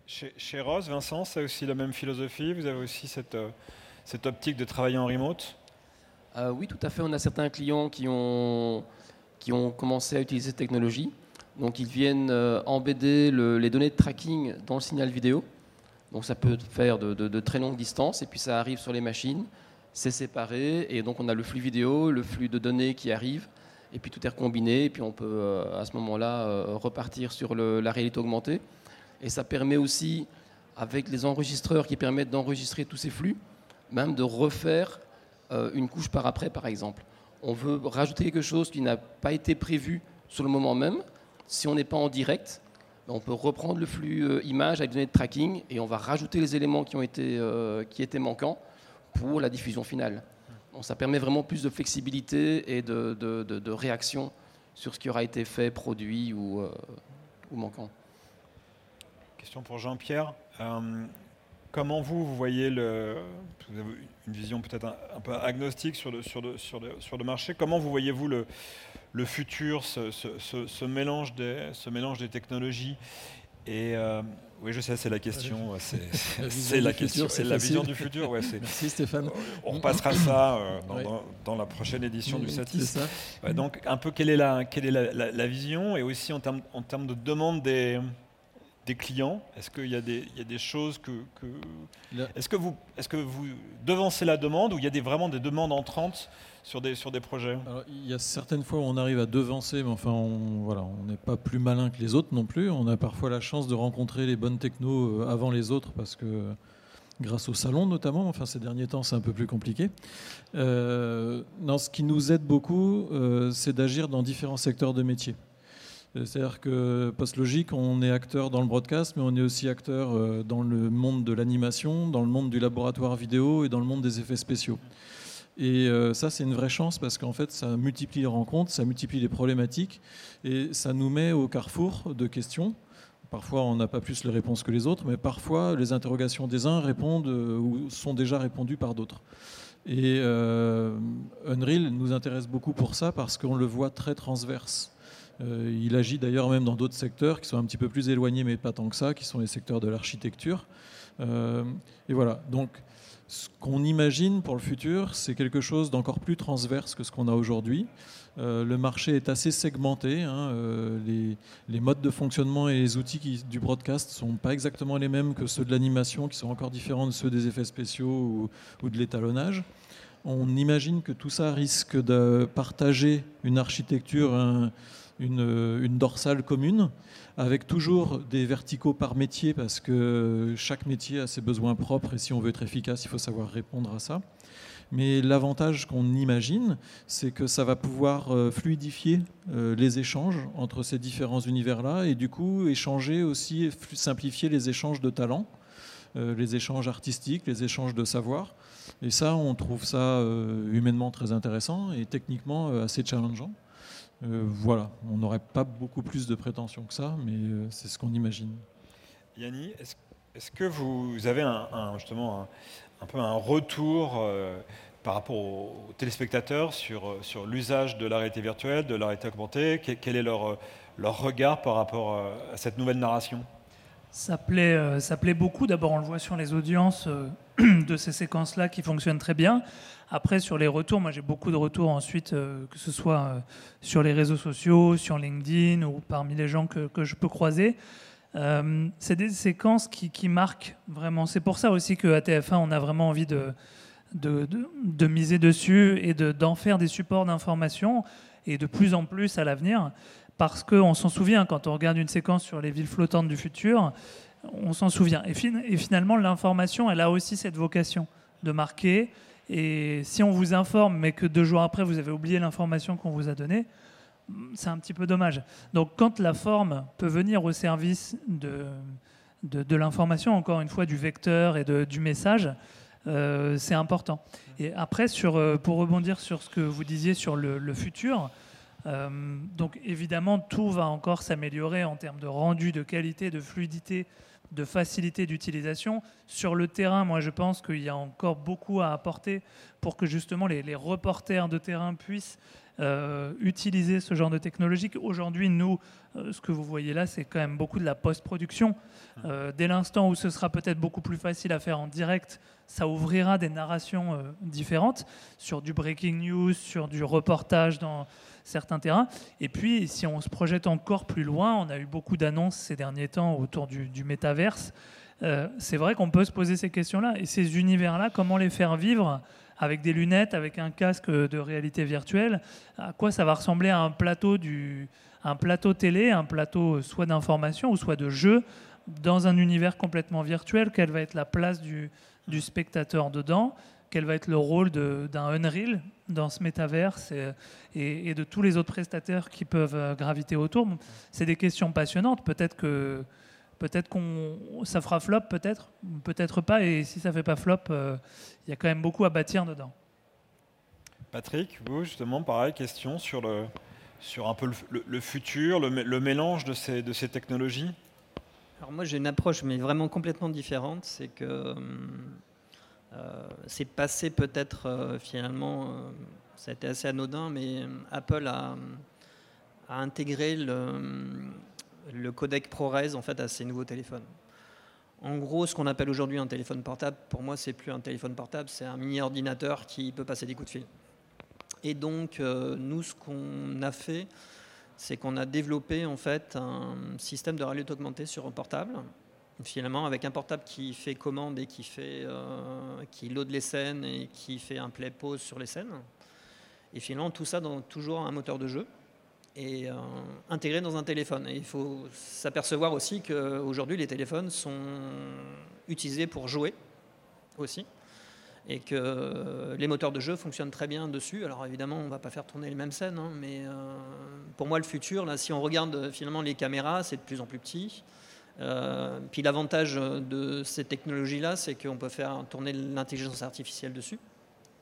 Chez, chez Rose, Vincent, c'est aussi la même philosophie? Vous avez aussi cette, euh, cette optique de travailler en remote? Euh, Oui, tout à fait. On a certains clients qui ont, qui ont commencé à utiliser cette technologie. Donc ils viennent euh, embedder les données de tracking dans le signal vidéo. Donc ça peut faire de, très longues distances et puis ça arrive sur les machines, c'est séparé et donc on a le flux vidéo, le flux de données qui arrive et puis tout est recombiné, et puis on peut euh, à ce moment-là euh, repartir sur la réalité augmentée. Et ça permet aussi, avec les enregistreurs qui permettent d'enregistrer tous ces flux, même de refaire une couche par après, par exemple. On veut rajouter quelque chose qui n'a pas été prévu sur le moment même. Si on n'est pas en direct, ben, on peut reprendre le flux image avec des données de tracking et on va rajouter les éléments qui, ont été, qui étaient manquants pour la diffusion finale ça permet vraiment plus de flexibilité et de, réaction sur ce qui aura été fait, produit ou, euh, manquant. Question pour Jean-Pierre. Euh, comment vous, vous voyez le, vous avez une vision peut-être un, peu agnostique sur le, sur, sur, sur le marché, comment vous voyez-vous le, le futur, ce, mélange des, ce mélange des technologies et euh, oui, je sais, c'est la question. C'est la, question. C'est la vision du futur. Ouais, Merci Stéphane. On repassera ça euh, dans, la prochaine édition du Satis. donc, un peu quelle est la, quelle est la, vision et aussi en termes, en termes de demande des, des clients Est-ce qu'il y, a des, il y a des choses que. Est-ce que, vous, est que vous devancez la demande ou il y a des, vraiment des demandes entrantes sur des, sur des projets? Il y a certaines fois où on arrive à devancer, mais enfin, on voilà, on n'est pas plus malin que les autres non plus. On a parfois la chance de rencontrer les bonnes technos euh, avant les autres parce que grâce au salon notamment. Enfin, ces derniers temps, c'est un peu plus compliqué. Euh, ce qui nous aide beaucoup, euh, c'est d'agir dans différents secteurs de métier. C'est-à-dire que post-logique, on est acteur dans le broadcast, mais on est aussi acteur euh, dans le monde de l'animation, dans le monde du laboratoire vidéo et dans le monde des effets spéciaux. Et euh, ça, c'est une vraie chance parce qu'en fait, ça multiplie les rencontres, ça multiplie les problématiques et ça nous met au carrefour de questions. Parfois, on n'a pas plus les réponses que les autres, mais parfois, les interrogations des uns répondent euh, ou sont déjà répondues par d'autres. Et Unreal nous intéresse beaucoup pour ça parce qu'on le voit très transverse. Euh, il agit d'ailleurs même dans d'autres secteurs qui sont un petit peu plus éloignés, mais pas tant que ça, qui sont les secteurs de l'architecture. Euh, et voilà. Donc, ce qu'on imagine pour le futur, c'est quelque chose d'encore plus transverse que ce qu'on a aujourd'hui. Euh, le marché est assez segmenté. Hein, les, modes de fonctionnement et les outils du broadcast ne sont pas exactement les mêmes que ceux de l'animation, qui sont encore différents de ceux des effets spéciaux ou, de l'étalonnage. On imagine que tout ça risque de partager une architecture, une, dorsale commune, avec toujours des verticaux par métier, parce que chaque métier a ses besoins propres, et si on veut être efficace, il faut savoir répondre à ça. Mais l'avantage qu'on imagine, c'est que ça va pouvoir euh, fluidifier euh, les échanges entre ces différents univers-là et du coup échanger aussi, simplifier les échanges de talents, euh, les échanges artistiques, les échanges de savoir. Et ça, on trouve ça humainement très intéressant et techniquement assez challengeant. Voilà, on n'aurait pas beaucoup plus de prétentions que ça, mais c'est ce qu'on imagine. Yanni, est-ce que vous avez un, justement un, peu un retour euh, par rapport aux téléspectateurs sur, euh, sur l'usage de la réalité virtuelle, de la réalité augmentée? Quel est leur, leur regard par rapport euh, à cette nouvelle narration? Ça plaît, ça plaît beaucoup. D'abord, on le voit sur les audiences de ces séquences-là qui fonctionnent très bien. Après, sur les retours, moi j'ai beaucoup de retours ensuite, que ce soit sur les réseaux sociaux, sur LinkedIn ou parmi les gens que, que je peux croiser. Euh, c'est des séquences qui, marquent vraiment. C'est pour ça aussi qu'à TF1, on a vraiment envie de, de, miser dessus et d'en faire des supports d'information et de plus en plus à l'avenir. Parce qu'on s'en souvient, quand on regarde une séquence sur les villes flottantes du futur, on s'en souvient. Et, finalement, l'information, elle a aussi cette vocation de marquer. Et si on vous informe, mais que deux jours après, vous avez oublié l'information qu'on vous a donnée, c'est un petit peu dommage. Donc quand la forme peut venir au service de, de, l'information, encore une fois, du vecteur et du message, euh, c'est important. Et après, euh, pour rebondir sur ce que vous disiez sur le, futur, euh, donc évidemment, tout va encore s'améliorer en termes de rendu, de qualité, de fluidité, de facilité d'utilisation. Sur le terrain, moi, je pense qu'il y a encore beaucoup à apporter pour que justement les, les reporters de terrain puissent euh, utiliser ce genre de technologie. Aujourd'hui, nous, euh, ce que vous voyez là, c'est quand même beaucoup de la post-production. Euh, dès l'instant où ce sera peut-être beaucoup plus facile à faire en direct, ça ouvrira des narrations différentes sur du breaking news, sur du reportage dans certains terrains. Et puis, si on se projette encore plus loin, on a eu beaucoup d'annonces ces derniers temps autour du, métaverse. c'est vrai qu'on peut se poser ces questions-là. Et ces univers-là, comment les faire vivre avec des lunettes, avec un casque de réalité virtuelle, à quoi ça va ressembler à un plateau, du, un plateau télé, un plateau soit d'information ou soit de jeu, dans un univers complètement virtuel, quelle va être la place du spectateur dedans, quel va être le rôle d'un Unreal dans ce métaverse et, et, de tous les autres prestataires qui peuvent euh, graviter autour. C'est des questions passionnantes. Peut-être que Peut-être qu'on ça fera flop, peut-être, peut-être pas. Et si ça fait pas flop, euh, il y a quand même beaucoup à bâtir dedans. Patrick, vous justement, pareil, question sur le sur un peu le, futur, le, mélange de ces, de ces technologies. Alors moi j'ai une approche mais vraiment complètement différente, c'est que euh, c'est passé peut-être euh, finalement, ça a été assez anodin, mais Apple a, intégré le, codec ProRes en fait à ces nouveaux téléphones. En gros, ce qu'on appelle aujourd'hui un téléphone portable, pour moi, c'est plus un téléphone portable, c'est un mini ordinateur qui peut passer des coups de fil. Et donc, euh, nous, ce qu'on a fait, c'est qu'on a développé en fait un système de réalité augmentée sur un portable, finalement avec un portable qui fait commande et qui fait, euh, qui load les scènes et qui fait un play pause sur les scènes. Et finalement, tout ça dans toujours un moteur de jeu et euh, intégré dans un téléphone. Et il faut s'apercevoir aussi qu'aujourd'hui, les téléphones sont utilisés pour jouer aussi, et que les moteurs de jeu fonctionnent très bien dessus. Alors évidemment, on ne va pas faire tourner les mêmes scènes, hein, mais euh, pour moi, le futur, là, si on regarde finalement les caméras, c'est de plus en plus petit. Euh, puis l'avantage de ces technologies-là, c'est qu'on peut faire tourner l'intelligence artificielle dessus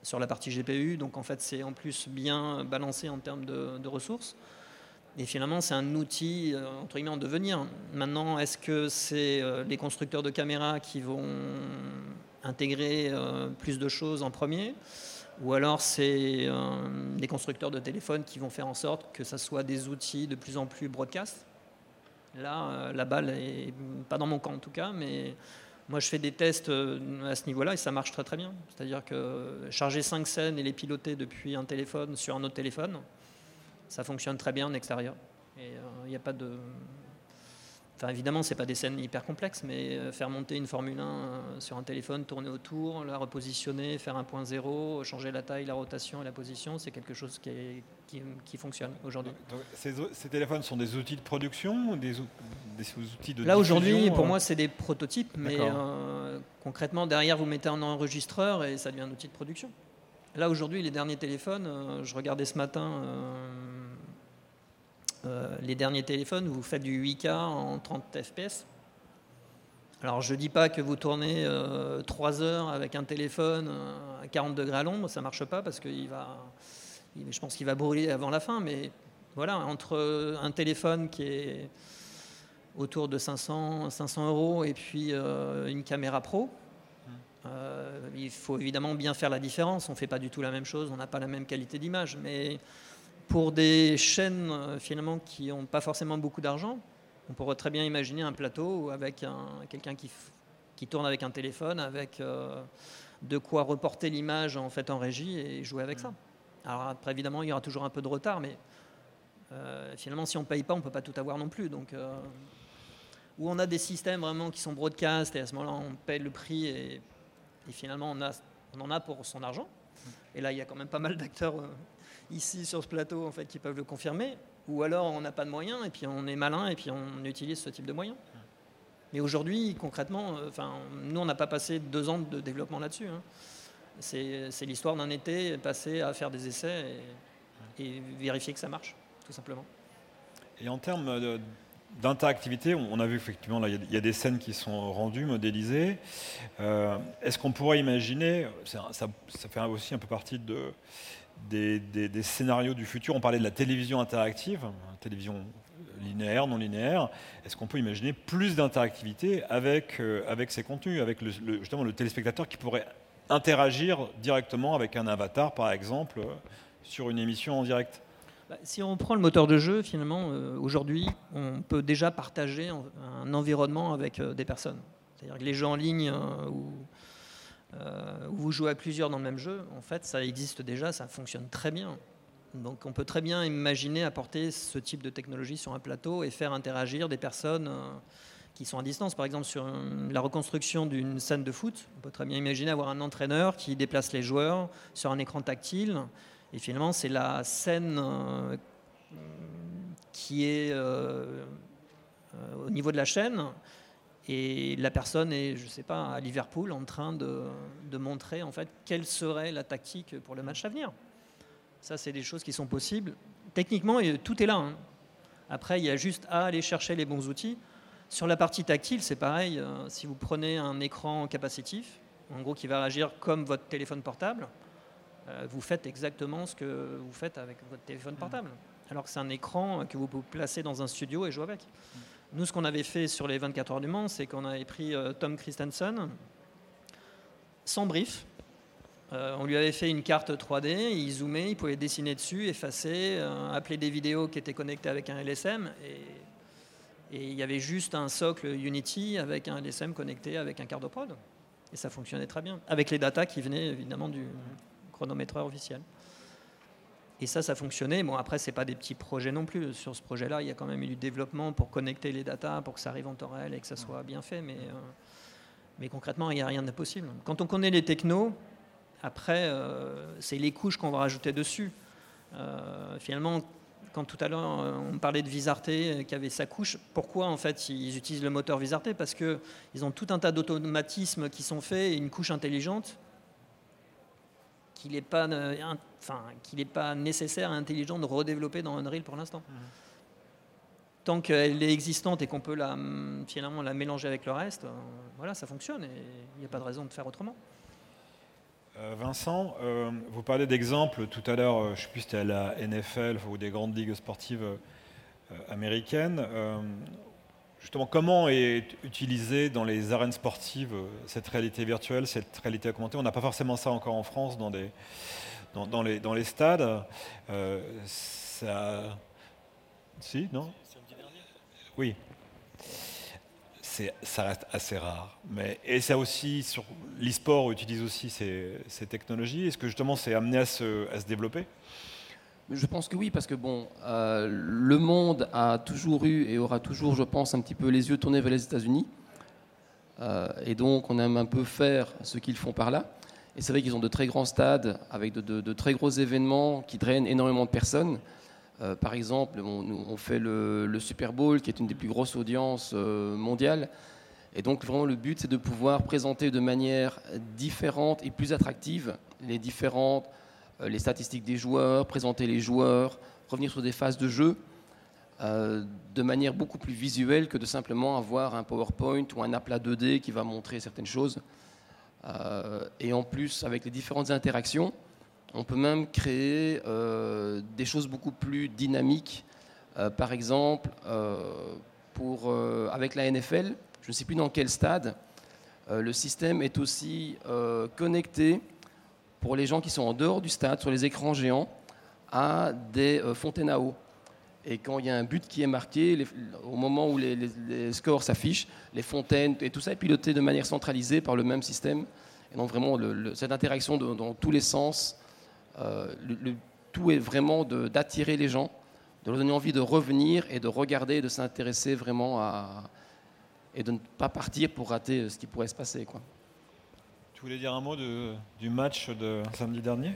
sur la partie GPU, donc en fait c'est en plus bien balancé en termes de ressources. Et finalement, c'est un outil, euh, entre guillemets, en devenir. Maintenant, est-ce que c'est euh, les constructeurs de caméras qui vont intégrer euh, plus de choses en premier? Ou alors c'est les constructeurs de téléphones qui vont faire en sorte que ça soit des outils de plus en plus broadcast? Là, la balle est pas dans mon camp en tout cas, mais moi je fais des tests à ce niveau-là et ça marche très très bien. C'est-à-dire que charger 5 scènes et les piloter depuis un téléphone sur un autre téléphone, ça fonctionne très bien en extérieur. Et il euh, n'y a pas de. Enfin, évidemment, ce pas des scènes hyper complexes, mais euh, faire monter une Formule 1 euh, sur un téléphone, tourner autour, la repositionner, faire un point zéro, changer la taille, la rotation et la position, c'est quelque chose qui, qui, fonctionne aujourd'hui. Ces, téléphones sont des outils de production ou des, des outils de Là, aujourd'hui, pour moi, c'est des prototypes, mais concrètement, derrière, vous mettez un enregistreur et ça devient un outil de production. Là, aujourd'hui, les derniers téléphones, je regardais ce matin les derniers téléphones, vous faites du 8K en 30 FPS. Alors je ne dis pas que vous tournez euh, 3 heures avec un téléphone euh, à 40 degrés à l'ombre, ça ne marche pas parce que je pense qu'il va brûler avant la fin, mais voilà, entre un téléphone qui est autour de 500, 500 euros et puis euh, une caméra pro, euh, il faut évidemment bien faire la différence, on ne fait pas du tout la même chose, on n'a pas la même qualité d'image, mais pour des chaînes finalement qui n'ont pas forcément beaucoup d'argent, on pourrait très bien imaginer un plateau avec quelqu'un qui, qui, tourne avec un téléphone, avec euh, de quoi reporter l'image en fait en régie et jouer avec ça. Alors après, évidemment, il y aura toujours un peu de retard, mais euh, finalement, si on ne paye pas, on ne peut pas tout avoir non plus. Donc, euh, où on a des systèmes vraiment qui sont broadcast et à ce moment-là, on paye le prix et, finalement, on, a, on en a pour son argent. Et là, il y a quand même pas mal d'acteurs ici sur ce plateau en fait, qui peuvent le confirmer ou alors on n'a pas de moyens et puis on est malin et puis on utilise ce type de moyens. Mais aujourd'hui, concrètement, euh, enfin, nous, on n'a pas passé deux ans de développement là-dessus. Hein. C'est l'histoire d'un été passé à faire des essais et, vérifier que ça marche, tout simplement. Et en termes d'interactivité, on a vu effectivement, il y, a des scènes qui sont rendues, modélisées. Euh, est-ce qu'on pourrait imaginer, ça, ça, fait aussi un peu partie de, des, scénarios du futur. On parlait de la télévision interactive, télévision linéaire, non linéaire. Est-ce qu'on peut imaginer plus d'interactivité avec, euh, ces contenus, avec le, justement le téléspectateur qui pourrait interagir directement avec un avatar, par exemple, sur une émission en direct? Bah, si on prend le moteur de jeu, finalement, euh, aujourd'hui, on peut déjà partager un environnement avec euh, des personnes. C'est-à-dire que les jeux en ligne ou euh, où vous jouez à plusieurs dans le même jeu, en fait, ça existe déjà, ça fonctionne très bien. Donc on peut très bien imaginer apporter ce type de technologie sur un plateau et faire interagir des personnes euh, qui sont à distance. Par exemple, sur la reconstruction d'une scène de foot, on peut très bien imaginer avoir un entraîneur qui déplace les joueurs sur un écran tactile. Et finalement, c'est la scène euh, qui est au niveau de la chaîne et la personne est, je ne sais pas, à Liverpool en train de, montrer en fait quelle serait la tactique pour le match à venir. Ça, c'est des choses qui sont possibles. Techniquement, tout est là. Hein. Après, il y a juste à aller chercher les bons outils. Sur la partie tactile, c'est pareil. Euh, si vous prenez un écran capacitif, en gros qui va réagir comme votre téléphone portable, euh, vous faites exactement ce que vous faites avec votre téléphone portable. Alors que c'est un écran que vous pouvez placer dans un studio et jouer avec. Nous, ce qu'on avait fait sur les 24 heures du Mans, c'est qu'on avait pris euh, Tom Christensen, sans brief. Euh, on lui avait fait une carte 3D, il zoomait, il pouvait dessiner dessus, effacer, euh, appeler des vidéos qui étaient connectées avec un LSM. Et, il y avait juste un socle Unity avec un LSM connecté avec un CardoProd. Et ça fonctionnait très bien, avec les datas qui venaient évidemment du chronométreur officiel. Et ça, ça fonctionnait. Bon, après, ce pas des petits projets non plus. Sur ce projet-là, il y a quand même eu du développement pour connecter les datas, pour que ça arrive en temps réel et que ça soit bien fait. Mais, euh, mais concrètement, il n'y a rien d'impossible. Quand on connaît les technos, après, euh, c'est les couches qu'on va rajouter dessus. Euh, finalement, quand tout à l'heure on parlait de Visarté qui avait sa couche, pourquoi en fait ils utilisent le moteur Visarté? Parce qu'ils ont tout un tas d'automatismes qui sont faits et une couche intelligente qu'il n'est pas, euh, enfin, qu'il pas nécessaire et intelligent de redévelopper dans Unreal pour l'instant. Mmh. Tant qu'elle est existante et qu'on peut la, finalement la mélanger avec le reste, euh, voilà, ça fonctionne et il n'y a pas de raison de faire autrement. Euh, Vincent, vous parlez d'exemples tout à l'heure, je ne sais plus si c'était à la NFL ou des grandes ligues sportives américaines. Justement, comment est utilisée dans les arènes sportives euh, cette réalité virtuelle, cette réalité augmentée? On n'a pas forcément ça encore en France dans, les, stades. Euh, ça... Si, non? Oui. Ça reste assez rare. Mais, et ça aussi, l'e-sport utilise aussi ces, technologies. Est-ce que justement c'est amené à se développer? Je pense que oui, parce que bon, euh, le monde a toujours eu et aura toujours, je pense, un petit peu les yeux tournés vers les États-Unis. Euh, et donc, on aime un peu faire ce qu'ils font par là. Et c'est vrai qu'ils ont de très grands stades avec de, très gros événements qui drainent énormément de personnes. Euh, par exemple, on, fait le, Super Bowl, qui est une des plus grosses audiences mondiales. Et donc vraiment le but c'est de pouvoir présenter de manière différente et plus attractive les différentes les statistiques des joueurs, présenter les joueurs, revenir sur des phases de jeu euh, de manière beaucoup plus visuelle que de simplement avoir un PowerPoint ou un aplat 2D qui va montrer certaines choses. Euh, et en plus, avec les différentes interactions, on peut même créer des choses beaucoup plus dynamiques. par exemple, avec la NFL, je ne sais plus dans quel stade, le système est aussi connecté pour les gens qui sont en dehors du stade, sur les écrans géants, à des euh, fontaines à eau. Et quand il y a un but qui est marqué, au moment où les, scores s'affichent, les fontaines et tout ça est piloté de manière centralisée par le même système. Et donc vraiment, cette interaction dans tous les sens, euh, tout est vraiment d'attirer les gens, de leur donner envie de revenir et de regarder, de s'intéresser vraiment à... et de ne pas partir pour rater ce qui pourrait se passer. Quoi. Tu voulais dire un mot du match de samedi dernier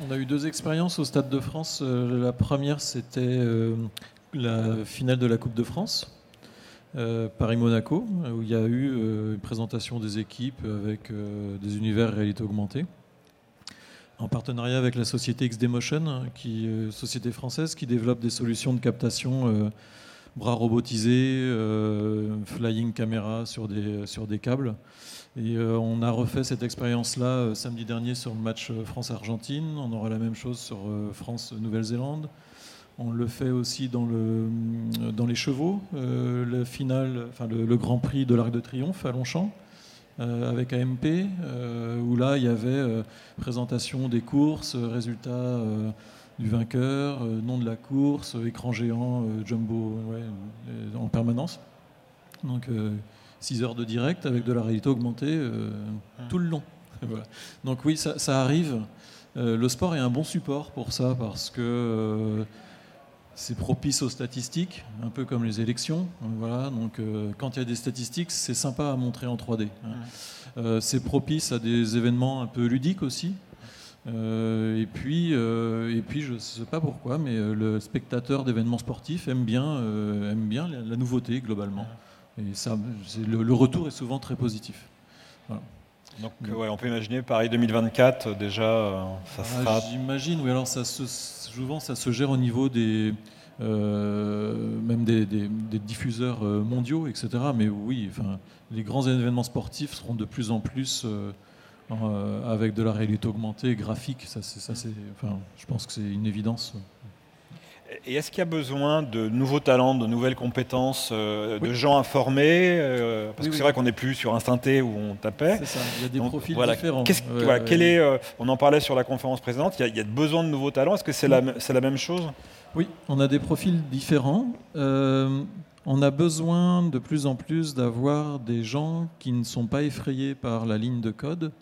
on, a eu deux expériences au Stade de France. Euh, la première, c'était euh, la finale de la Coupe de France, euh, Paris-Monaco, où il y a eu une présentation des équipes avec des univers réalité augmentée en partenariat avec la société XDmotion, qui société française qui développe des solutions de captation bras robotisés, flying caméra sur des, sur des câbles. Et euh, on a refait cette expérience-là euh, samedi dernier sur le match euh, France-Argentine. On aura la même chose sur France-Nouvelle-Zélande. On le fait aussi dans, le, dans les chevaux, le, final, enfin le, Grand Prix de l'Arc de Triomphe à Longchamp. avec AMP, où là il y avait présentation des courses, résultats du vainqueur, nom de la course, écran géant, jumbo en permanence. Donc 6 heures de direct avec de la réalité augmentée euh, hum. tout le long. Donc oui, ça, arrive. Euh, le sport est un bon support pour ça parce que euh, c'est propice aux statistiques, un peu comme les élections. Voilà, donc quand il y a des statistiques, c'est sympa à montrer en 3D. Hein. Hum. c'est propice à des événements un peu ludiques aussi. Et puis, et puis, je ne sais pas pourquoi, mais le spectateur d'événements sportifs aime bien, aime bien la nouveauté globalement. Et ça, le, retour est souvent très positif. Donc, ouais, on peut imaginer Paris 2024, euh, déjà, euh, ça ah, sera. J'imagine, oui, alors ça se, souvent ça se gère au niveau des. Euh, même des, diffuseurs mondiaux, etc. Mais oui, enfin, les grands événements sportifs seront de plus en plus avec de la réalité augmentée, graphique. Ça, ça, enfin, je pense que c'est une évidence. Et est-ce qu'il y a besoin de nouveaux talents, de nouvelles compétences, euh, de gens informés euh, Parce que c'est vrai qu'on n'est plus sur Instinct T où on tapait. C'est ça, il y a des profils différents. quel est, euh, on en parlait sur la conférence précédente, il y, a, besoin de nouveaux talents. Est-ce que c'est la, la, même chose? Oui, on a des profils différents. on a besoin de plus en plus d'avoir des gens qui ne sont pas effrayés par la ligne de code,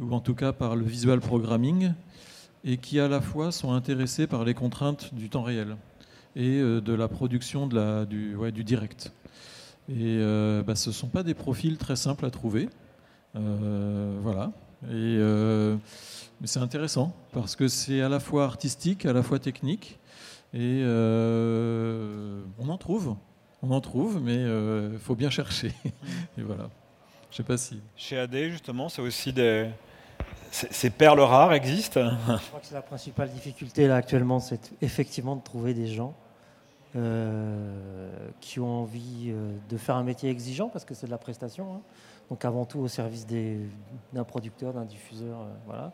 ou en tout cas par le visual programming et qui à la fois sont intéressés par les contraintes du temps réel et euh, de la production de la, du, direct. Et euh, bah, ce ne sont pas des profils très simples à trouver. Euh, voilà. Et, mais c'est intéressant parce que c'est à la fois artistique, à la fois technique. Et on en trouve. On en trouve, mais il faut bien chercher. et voilà. Je sais pas si. Chez AD, justement, c'est aussi des, ces perles rares existent? Je crois que c'est la principale difficulté là actuellement, c'est effectivement de trouver des gens euh, qui ont envie euh, de faire un métier exigeant parce que c'est de la prestation. Hein. Donc avant tout au service d'un producteur, d'un diffuseur. Euh, voilà.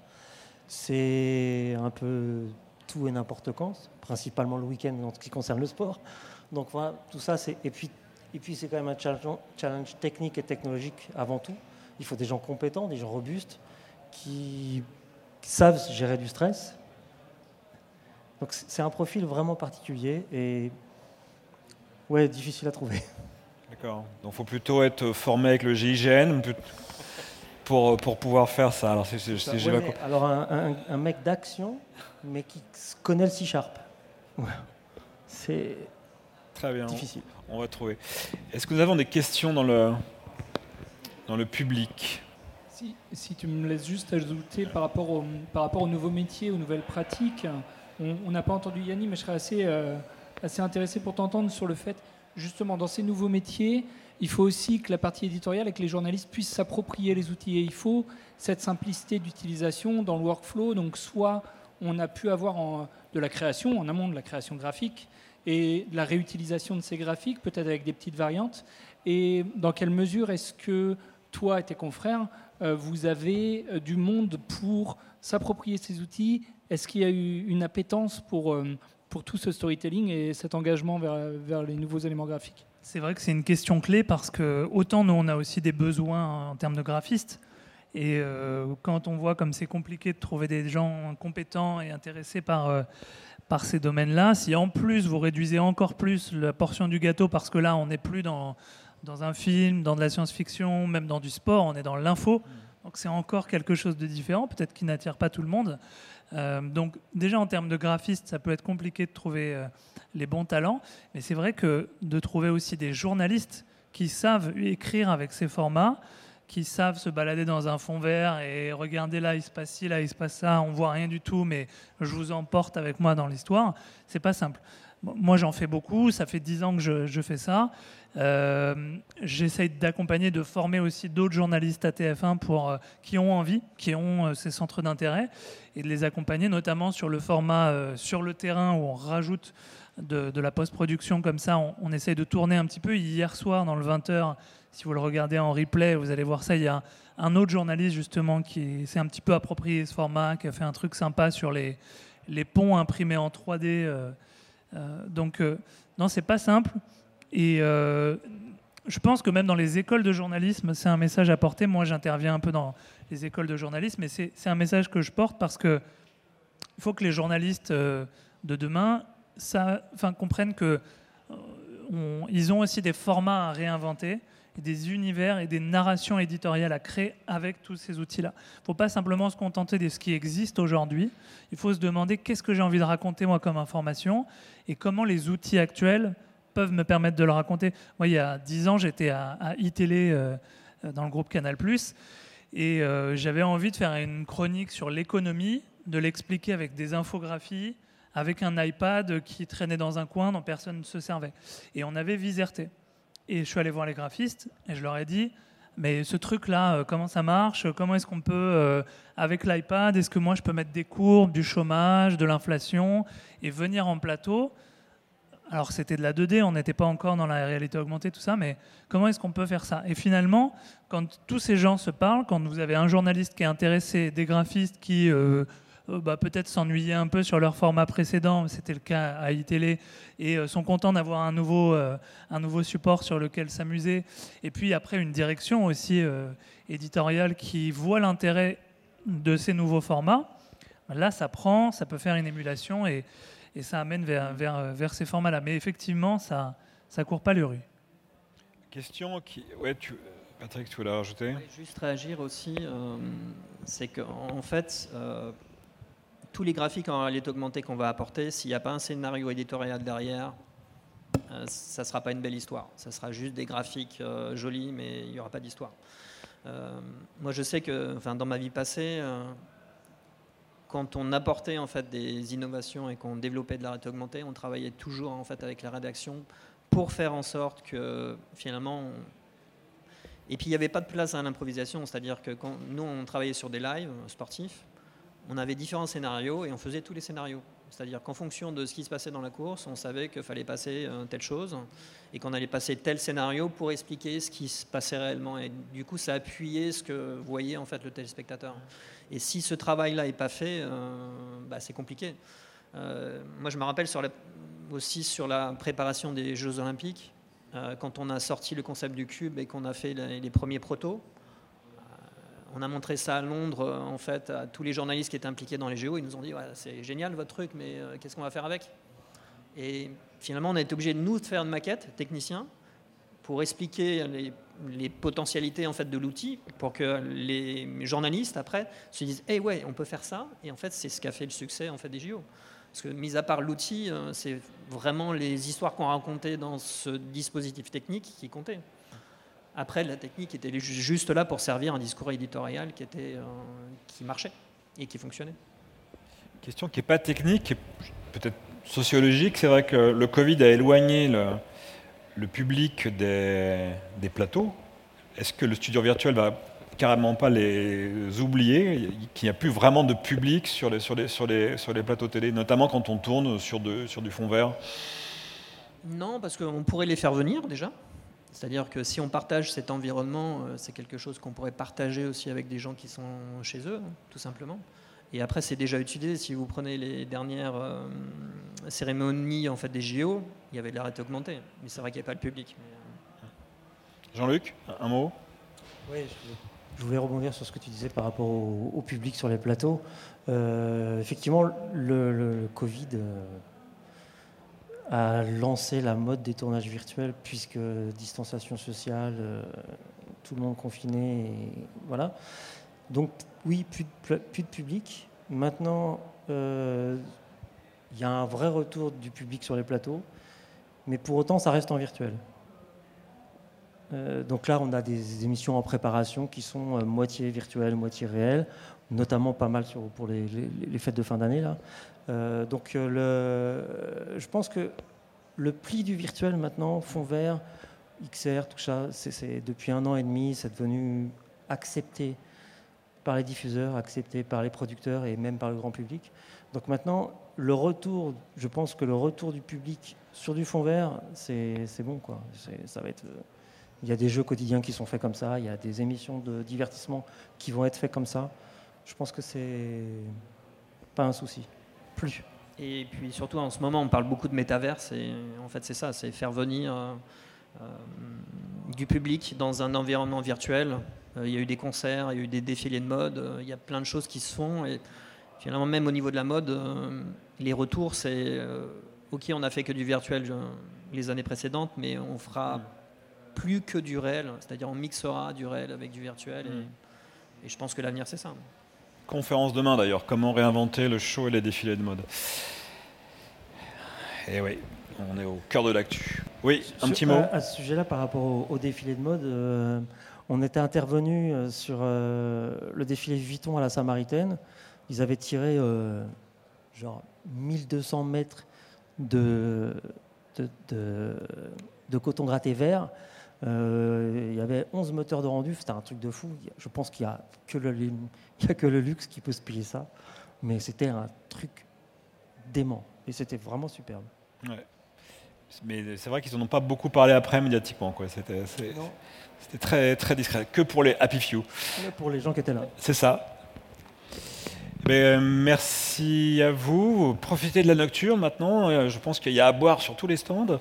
C'est un peu tout et n'importe quand, principalement le week-end en ce qui concerne le sport. Donc voilà, tout ça, c'est et puis c'est quand même un challenge, challenge technique et technologique avant tout. Il faut des gens compétents, des gens robustes qui savent gérer du stress. Donc c'est un profil vraiment particulier et ouais, difficile à trouver. D'accord. Donc il faut plutôt être formé avec le GIGN pour, pour pouvoir faire ça. Alors, alors un, un, mec d'action, mais qui connaît le C-Sharp. C'est Très bien. difficile. On va trouver. Est-ce que nous avons des questions dans le, dans le public? Si, tu me laisses juste ajouter par rapport, au, par rapport aux nouveaux métiers, aux nouvelles pratiques, on n'a pas entendu Yanni, mais je serais assez, euh, assez intéressé pour t'entendre sur le fait, justement, dans ces nouveaux métiers, il faut aussi que la partie éditoriale et que les journalistes puissent s'approprier les outils. Et il faut cette simplicité d'utilisation dans le workflow. Donc, soit on a pu avoir de la création, en amont de la création graphique, et de la réutilisation de ces graphiques, peut-être avec des petites variantes. Et dans quelle mesure est-ce que toi et tes confrères, vous avez euh, du monde pour s'approprier ces outils Est-ce qu'il y a eu une appétence pour, euh, pour tout ce storytelling et cet engagement vers, vers les nouveaux éléments graphiques? C'est vrai que c'est une question clé parce que autant nous, on a aussi des besoins en termes de graphistes. Et quand on voit comme c'est compliqué de trouver des gens compétents et intéressés par, par ces domaines-là, si en plus vous réduisez encore plus la portion du gâteau parce que là, on n'est plus dans dans un film, dans de la science-fiction, même dans du sport, on est dans l'info. Donc c'est encore quelque chose de différent, peut-être qui n'attire pas tout le monde. Euh, donc déjà en termes de graphiste, ça peut être compliqué de trouver euh, les bons talents, mais c'est vrai que de trouver aussi des journalistes qui savent écrire avec ces formats, qui savent se balader dans un fond vert et regarder là il se passe ci, là il se passe ça, on voit rien du tout, mais je vous emporte avec moi dans l'histoire, c'est pas simple. Moi, j'en fais beaucoup. Ça fait dix ans que je, fais ça. Euh, J'essaye d'accompagner, de former aussi d'autres journalistes à TF1 pour, euh, qui ont envie, qui ont euh, ces centres d'intérêt, et de les accompagner notamment sur le format euh, sur le terrain où on rajoute de, la post-production comme ça. On, essaye de tourner un petit peu. Hier soir, dans le 20h, si vous le regardez en replay, vous allez voir ça. Il y a un autre journaliste justement qui s'est un petit peu approprié ce format, qui a fait un truc sympa sur les, ponts imprimés en 3D euh, donc, euh, non, c'est pas simple. Et euh, je pense que même dans les écoles de journalisme, c'est un message à porter. Moi, j'interviens un peu dans les écoles de journalisme, mais c'est un message que je porte parce que il faut que les journalistes de demain comprennent que ils ont aussi des formats à réinventer des univers et des narrations éditoriales à créer avec tous ces outils-là. Il ne faut pas simplement se contenter de ce qui existe aujourd'hui. Il faut se demander qu'est-ce que j'ai envie de raconter moi comme information et comment les outils actuels peuvent me permettre de le raconter. Moi, il y a dix ans, j'étais à, à iTélé euh, dans le groupe Canal+, et euh, j'avais envie de faire une chronique sur l'économie, de l'expliquer avec des infographies, avec un iPad qui traînait dans un coin dont personne ne se servait. Et on avait Viserté. Et je suis allé voir les graphistes et je leur ai dit, mais ce truc-là, euh, comment ça marche? Comment est-ce qu'on peut, euh, avec l'iPad, est-ce que moi je peux mettre des courbes, du chômage, de l'inflation et venir en plateau? Alors c'était de la 2D, on n'était pas encore dans la réalité augmentée, tout ça, mais comment est-ce qu'on peut faire ça? Et finalement, quand tous ces gens se parlent, quand vous avez un journaliste qui est intéressé, des graphistes qui... Euh, euh, bah, peut-être s'ennuyer un peu sur leur format précédent, c'était le cas à iTélé, et euh, sont contents d'avoir un, nouveau, euh, un nouveau support sur lequel s'amuser. Et puis après, une direction aussi éditoriale qui voit l'intérêt de ces nouveaux formats. Là, ça prend, ça peut faire une émulation et, et ça amène vers, vers, vers ces formats-là. Mais effectivement, ça ne court pas les rues. Question qui. Ouais, tu... Patrick, tu voulais rajouter? Juste réagir aussi, c'est qu'en fait, tous les graphiques en réalité augmentée qu'on va apporter, s'il n'y a pas un scénario éditorial derrière, euh, ça ne sera pas une belle histoire. Ça sera juste des graphiques euh, jolis, mais il n'y aura pas d'histoire. Euh, moi, je sais que enfin, dans ma vie passée, quand on apportait en fait, des innovations et qu'on développait de la réalité augmentée, on travaillait toujours en fait, avec la rédaction pour faire en sorte que finalement... Et puis il n'y avait pas de place à l'improvisation, c'est-à-dire que quand nous on travaillait sur des lives sportifs, on avait différents scénarios et on faisait tous les scénarios. C'est-à-dire qu'en fonction de ce qui se passait dans la course, on savait qu'il fallait passer euh, telle chose et qu'on allait passer tel scénario pour expliquer ce qui se passait réellement. Et du coup, ça appuyait ce que voyait en fait le téléspectateur. Et si ce travail-là n'est pas fait, euh, bah, c'est compliqué. Euh, moi, je me rappelle aussi sur la préparation des Jeux Olympiques, quand on a sorti le concept du cube et qu'on a fait les premiers protos on a montré ça à Londres, euh, en fait, à tous les journalistes qui étaient impliqués dans les géos. Ils nous ont dit c'est génial votre truc, mais euh, qu'est-ce qu'on va faire avec? Et finalement, on a été obligé de nous faire une maquette, technicien, pour expliquer les, potentialités en fait de l'outil, pour que les journalistes après se disent eh ouais, on peut faire ça. Et en fait, c'est ce qui a fait le succès en fait des JO. Parce que, mis à part l'outil, euh, c'est vraiment les histoires qu'on racontait dans ce dispositif technique qui comptaient. Après, la technique était juste là pour servir un discours éditorial qui, était, euh, qui marchait et qui fonctionnait. Question qui n'est pas technique, peut-être sociologique. C'est vrai que le Covid a éloigné le public des, des plateaux, est-ce que le studio virtuel va carrément pas les oublier, qu'il n'y a plus vraiment de public sur les, sur les, sur les, sur les plateaux télé, notamment quand on tourne sur, de, sur du fond vert? Non, parce qu'on pourrait les faire venir déjà. C'est-à-dire que si on partage cet environnement, euh, c'est quelque chose qu'on pourrait partager aussi avec des gens qui sont chez eux, tout simplement. Et après, c'est déjà utilisé. Si vous prenez les dernières euh, cérémonies en fait, des JO, il y avait de la réalité augmentée. Mais c'est vrai qu'il n'y avait pas le public. Jean-Luc, un mot? Oui, je voulais rebondir sur ce que tu disais par rapport au, public sur les plateaux. Euh, effectivement, le, Covid euh, a lancé la mode des tournages virtuels puisque distanciation sociale, euh, tout le monde confiné, voilà. Donc oui, plus de, public. Maintenant, il y a un vrai retour du public sur les plateaux, mais pour autant, ça reste en virtuel. Euh, donc là, on a des émissions en préparation qui sont euh, moitié virtuelles, moitié réelles, notamment pas mal pour les, fêtes de fin d'année. Euh, donc je pense que le pli du virtuel maintenant, fond vert, XR, tout ça, c'est depuis un an et demi, c'est devenu accepté par les diffuseurs, accepté par les producteurs et même par le grand public. Donc maintenant, le retour, je pense que le retour du public sur du fond vert, c'est bon. Quoi. Ça va être il y a des jeux quotidiens qui sont faits comme ça, il y a des émissions de divertissement qui vont être faites comme ça. Je pense que c'est pas un souci. Plus. Et puis surtout en ce moment, on parle beaucoup de métaverse et en fait c'est ça, c'est faire venir euh, euh, du public dans un environnement virtuel. Euh, il y a eu des concerts, il y a eu des défilés de mode, il y a plein de choses qui se font et finalement même au niveau de la mode, les retours c'est ok on a fait que du virtuel les années précédentes, mais on fera mm plus que du réel, c'est-à-dire on mixera du réel avec du virtuel. Et, je pense que l'avenir, c'est ça. Conférence demain d'ailleurs, comment réinventer le show et les défilés de mode? Et eh oui, on est au cœur de l'actu. Oui, un petit mot. À, ce sujet-là, par rapport au, défilé de mode, euh, on était intervenu euh, sur euh, le défilé Vuitton à la Samaritaine. Ils avaient tiré genre 1200 mètres de, de, de, de coton gratté vert il y avait 11 moteurs de rendu, c'était un truc de fou. Je pense qu'il n'y a, que le, a que le luxe qui peut se payer ça. Mais c'était un truc dément. Et c'était vraiment superbe. Mais c'est vrai qu'ils n'en ont pas beaucoup parlé après médiatiquement. C'était, très, très discret. Que pour les happy few. pour les gens qui étaient là. C'est ça. Euh, merci à vous. Profitez de la nocturne maintenant. Euh, je pense qu'il y a à boire sur tous les stands.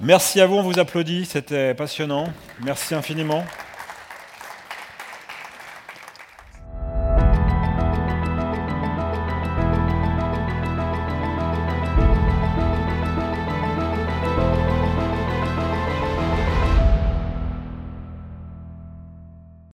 Merci à vous, on vous applaudit. C'était passionnant. Merci infiniment.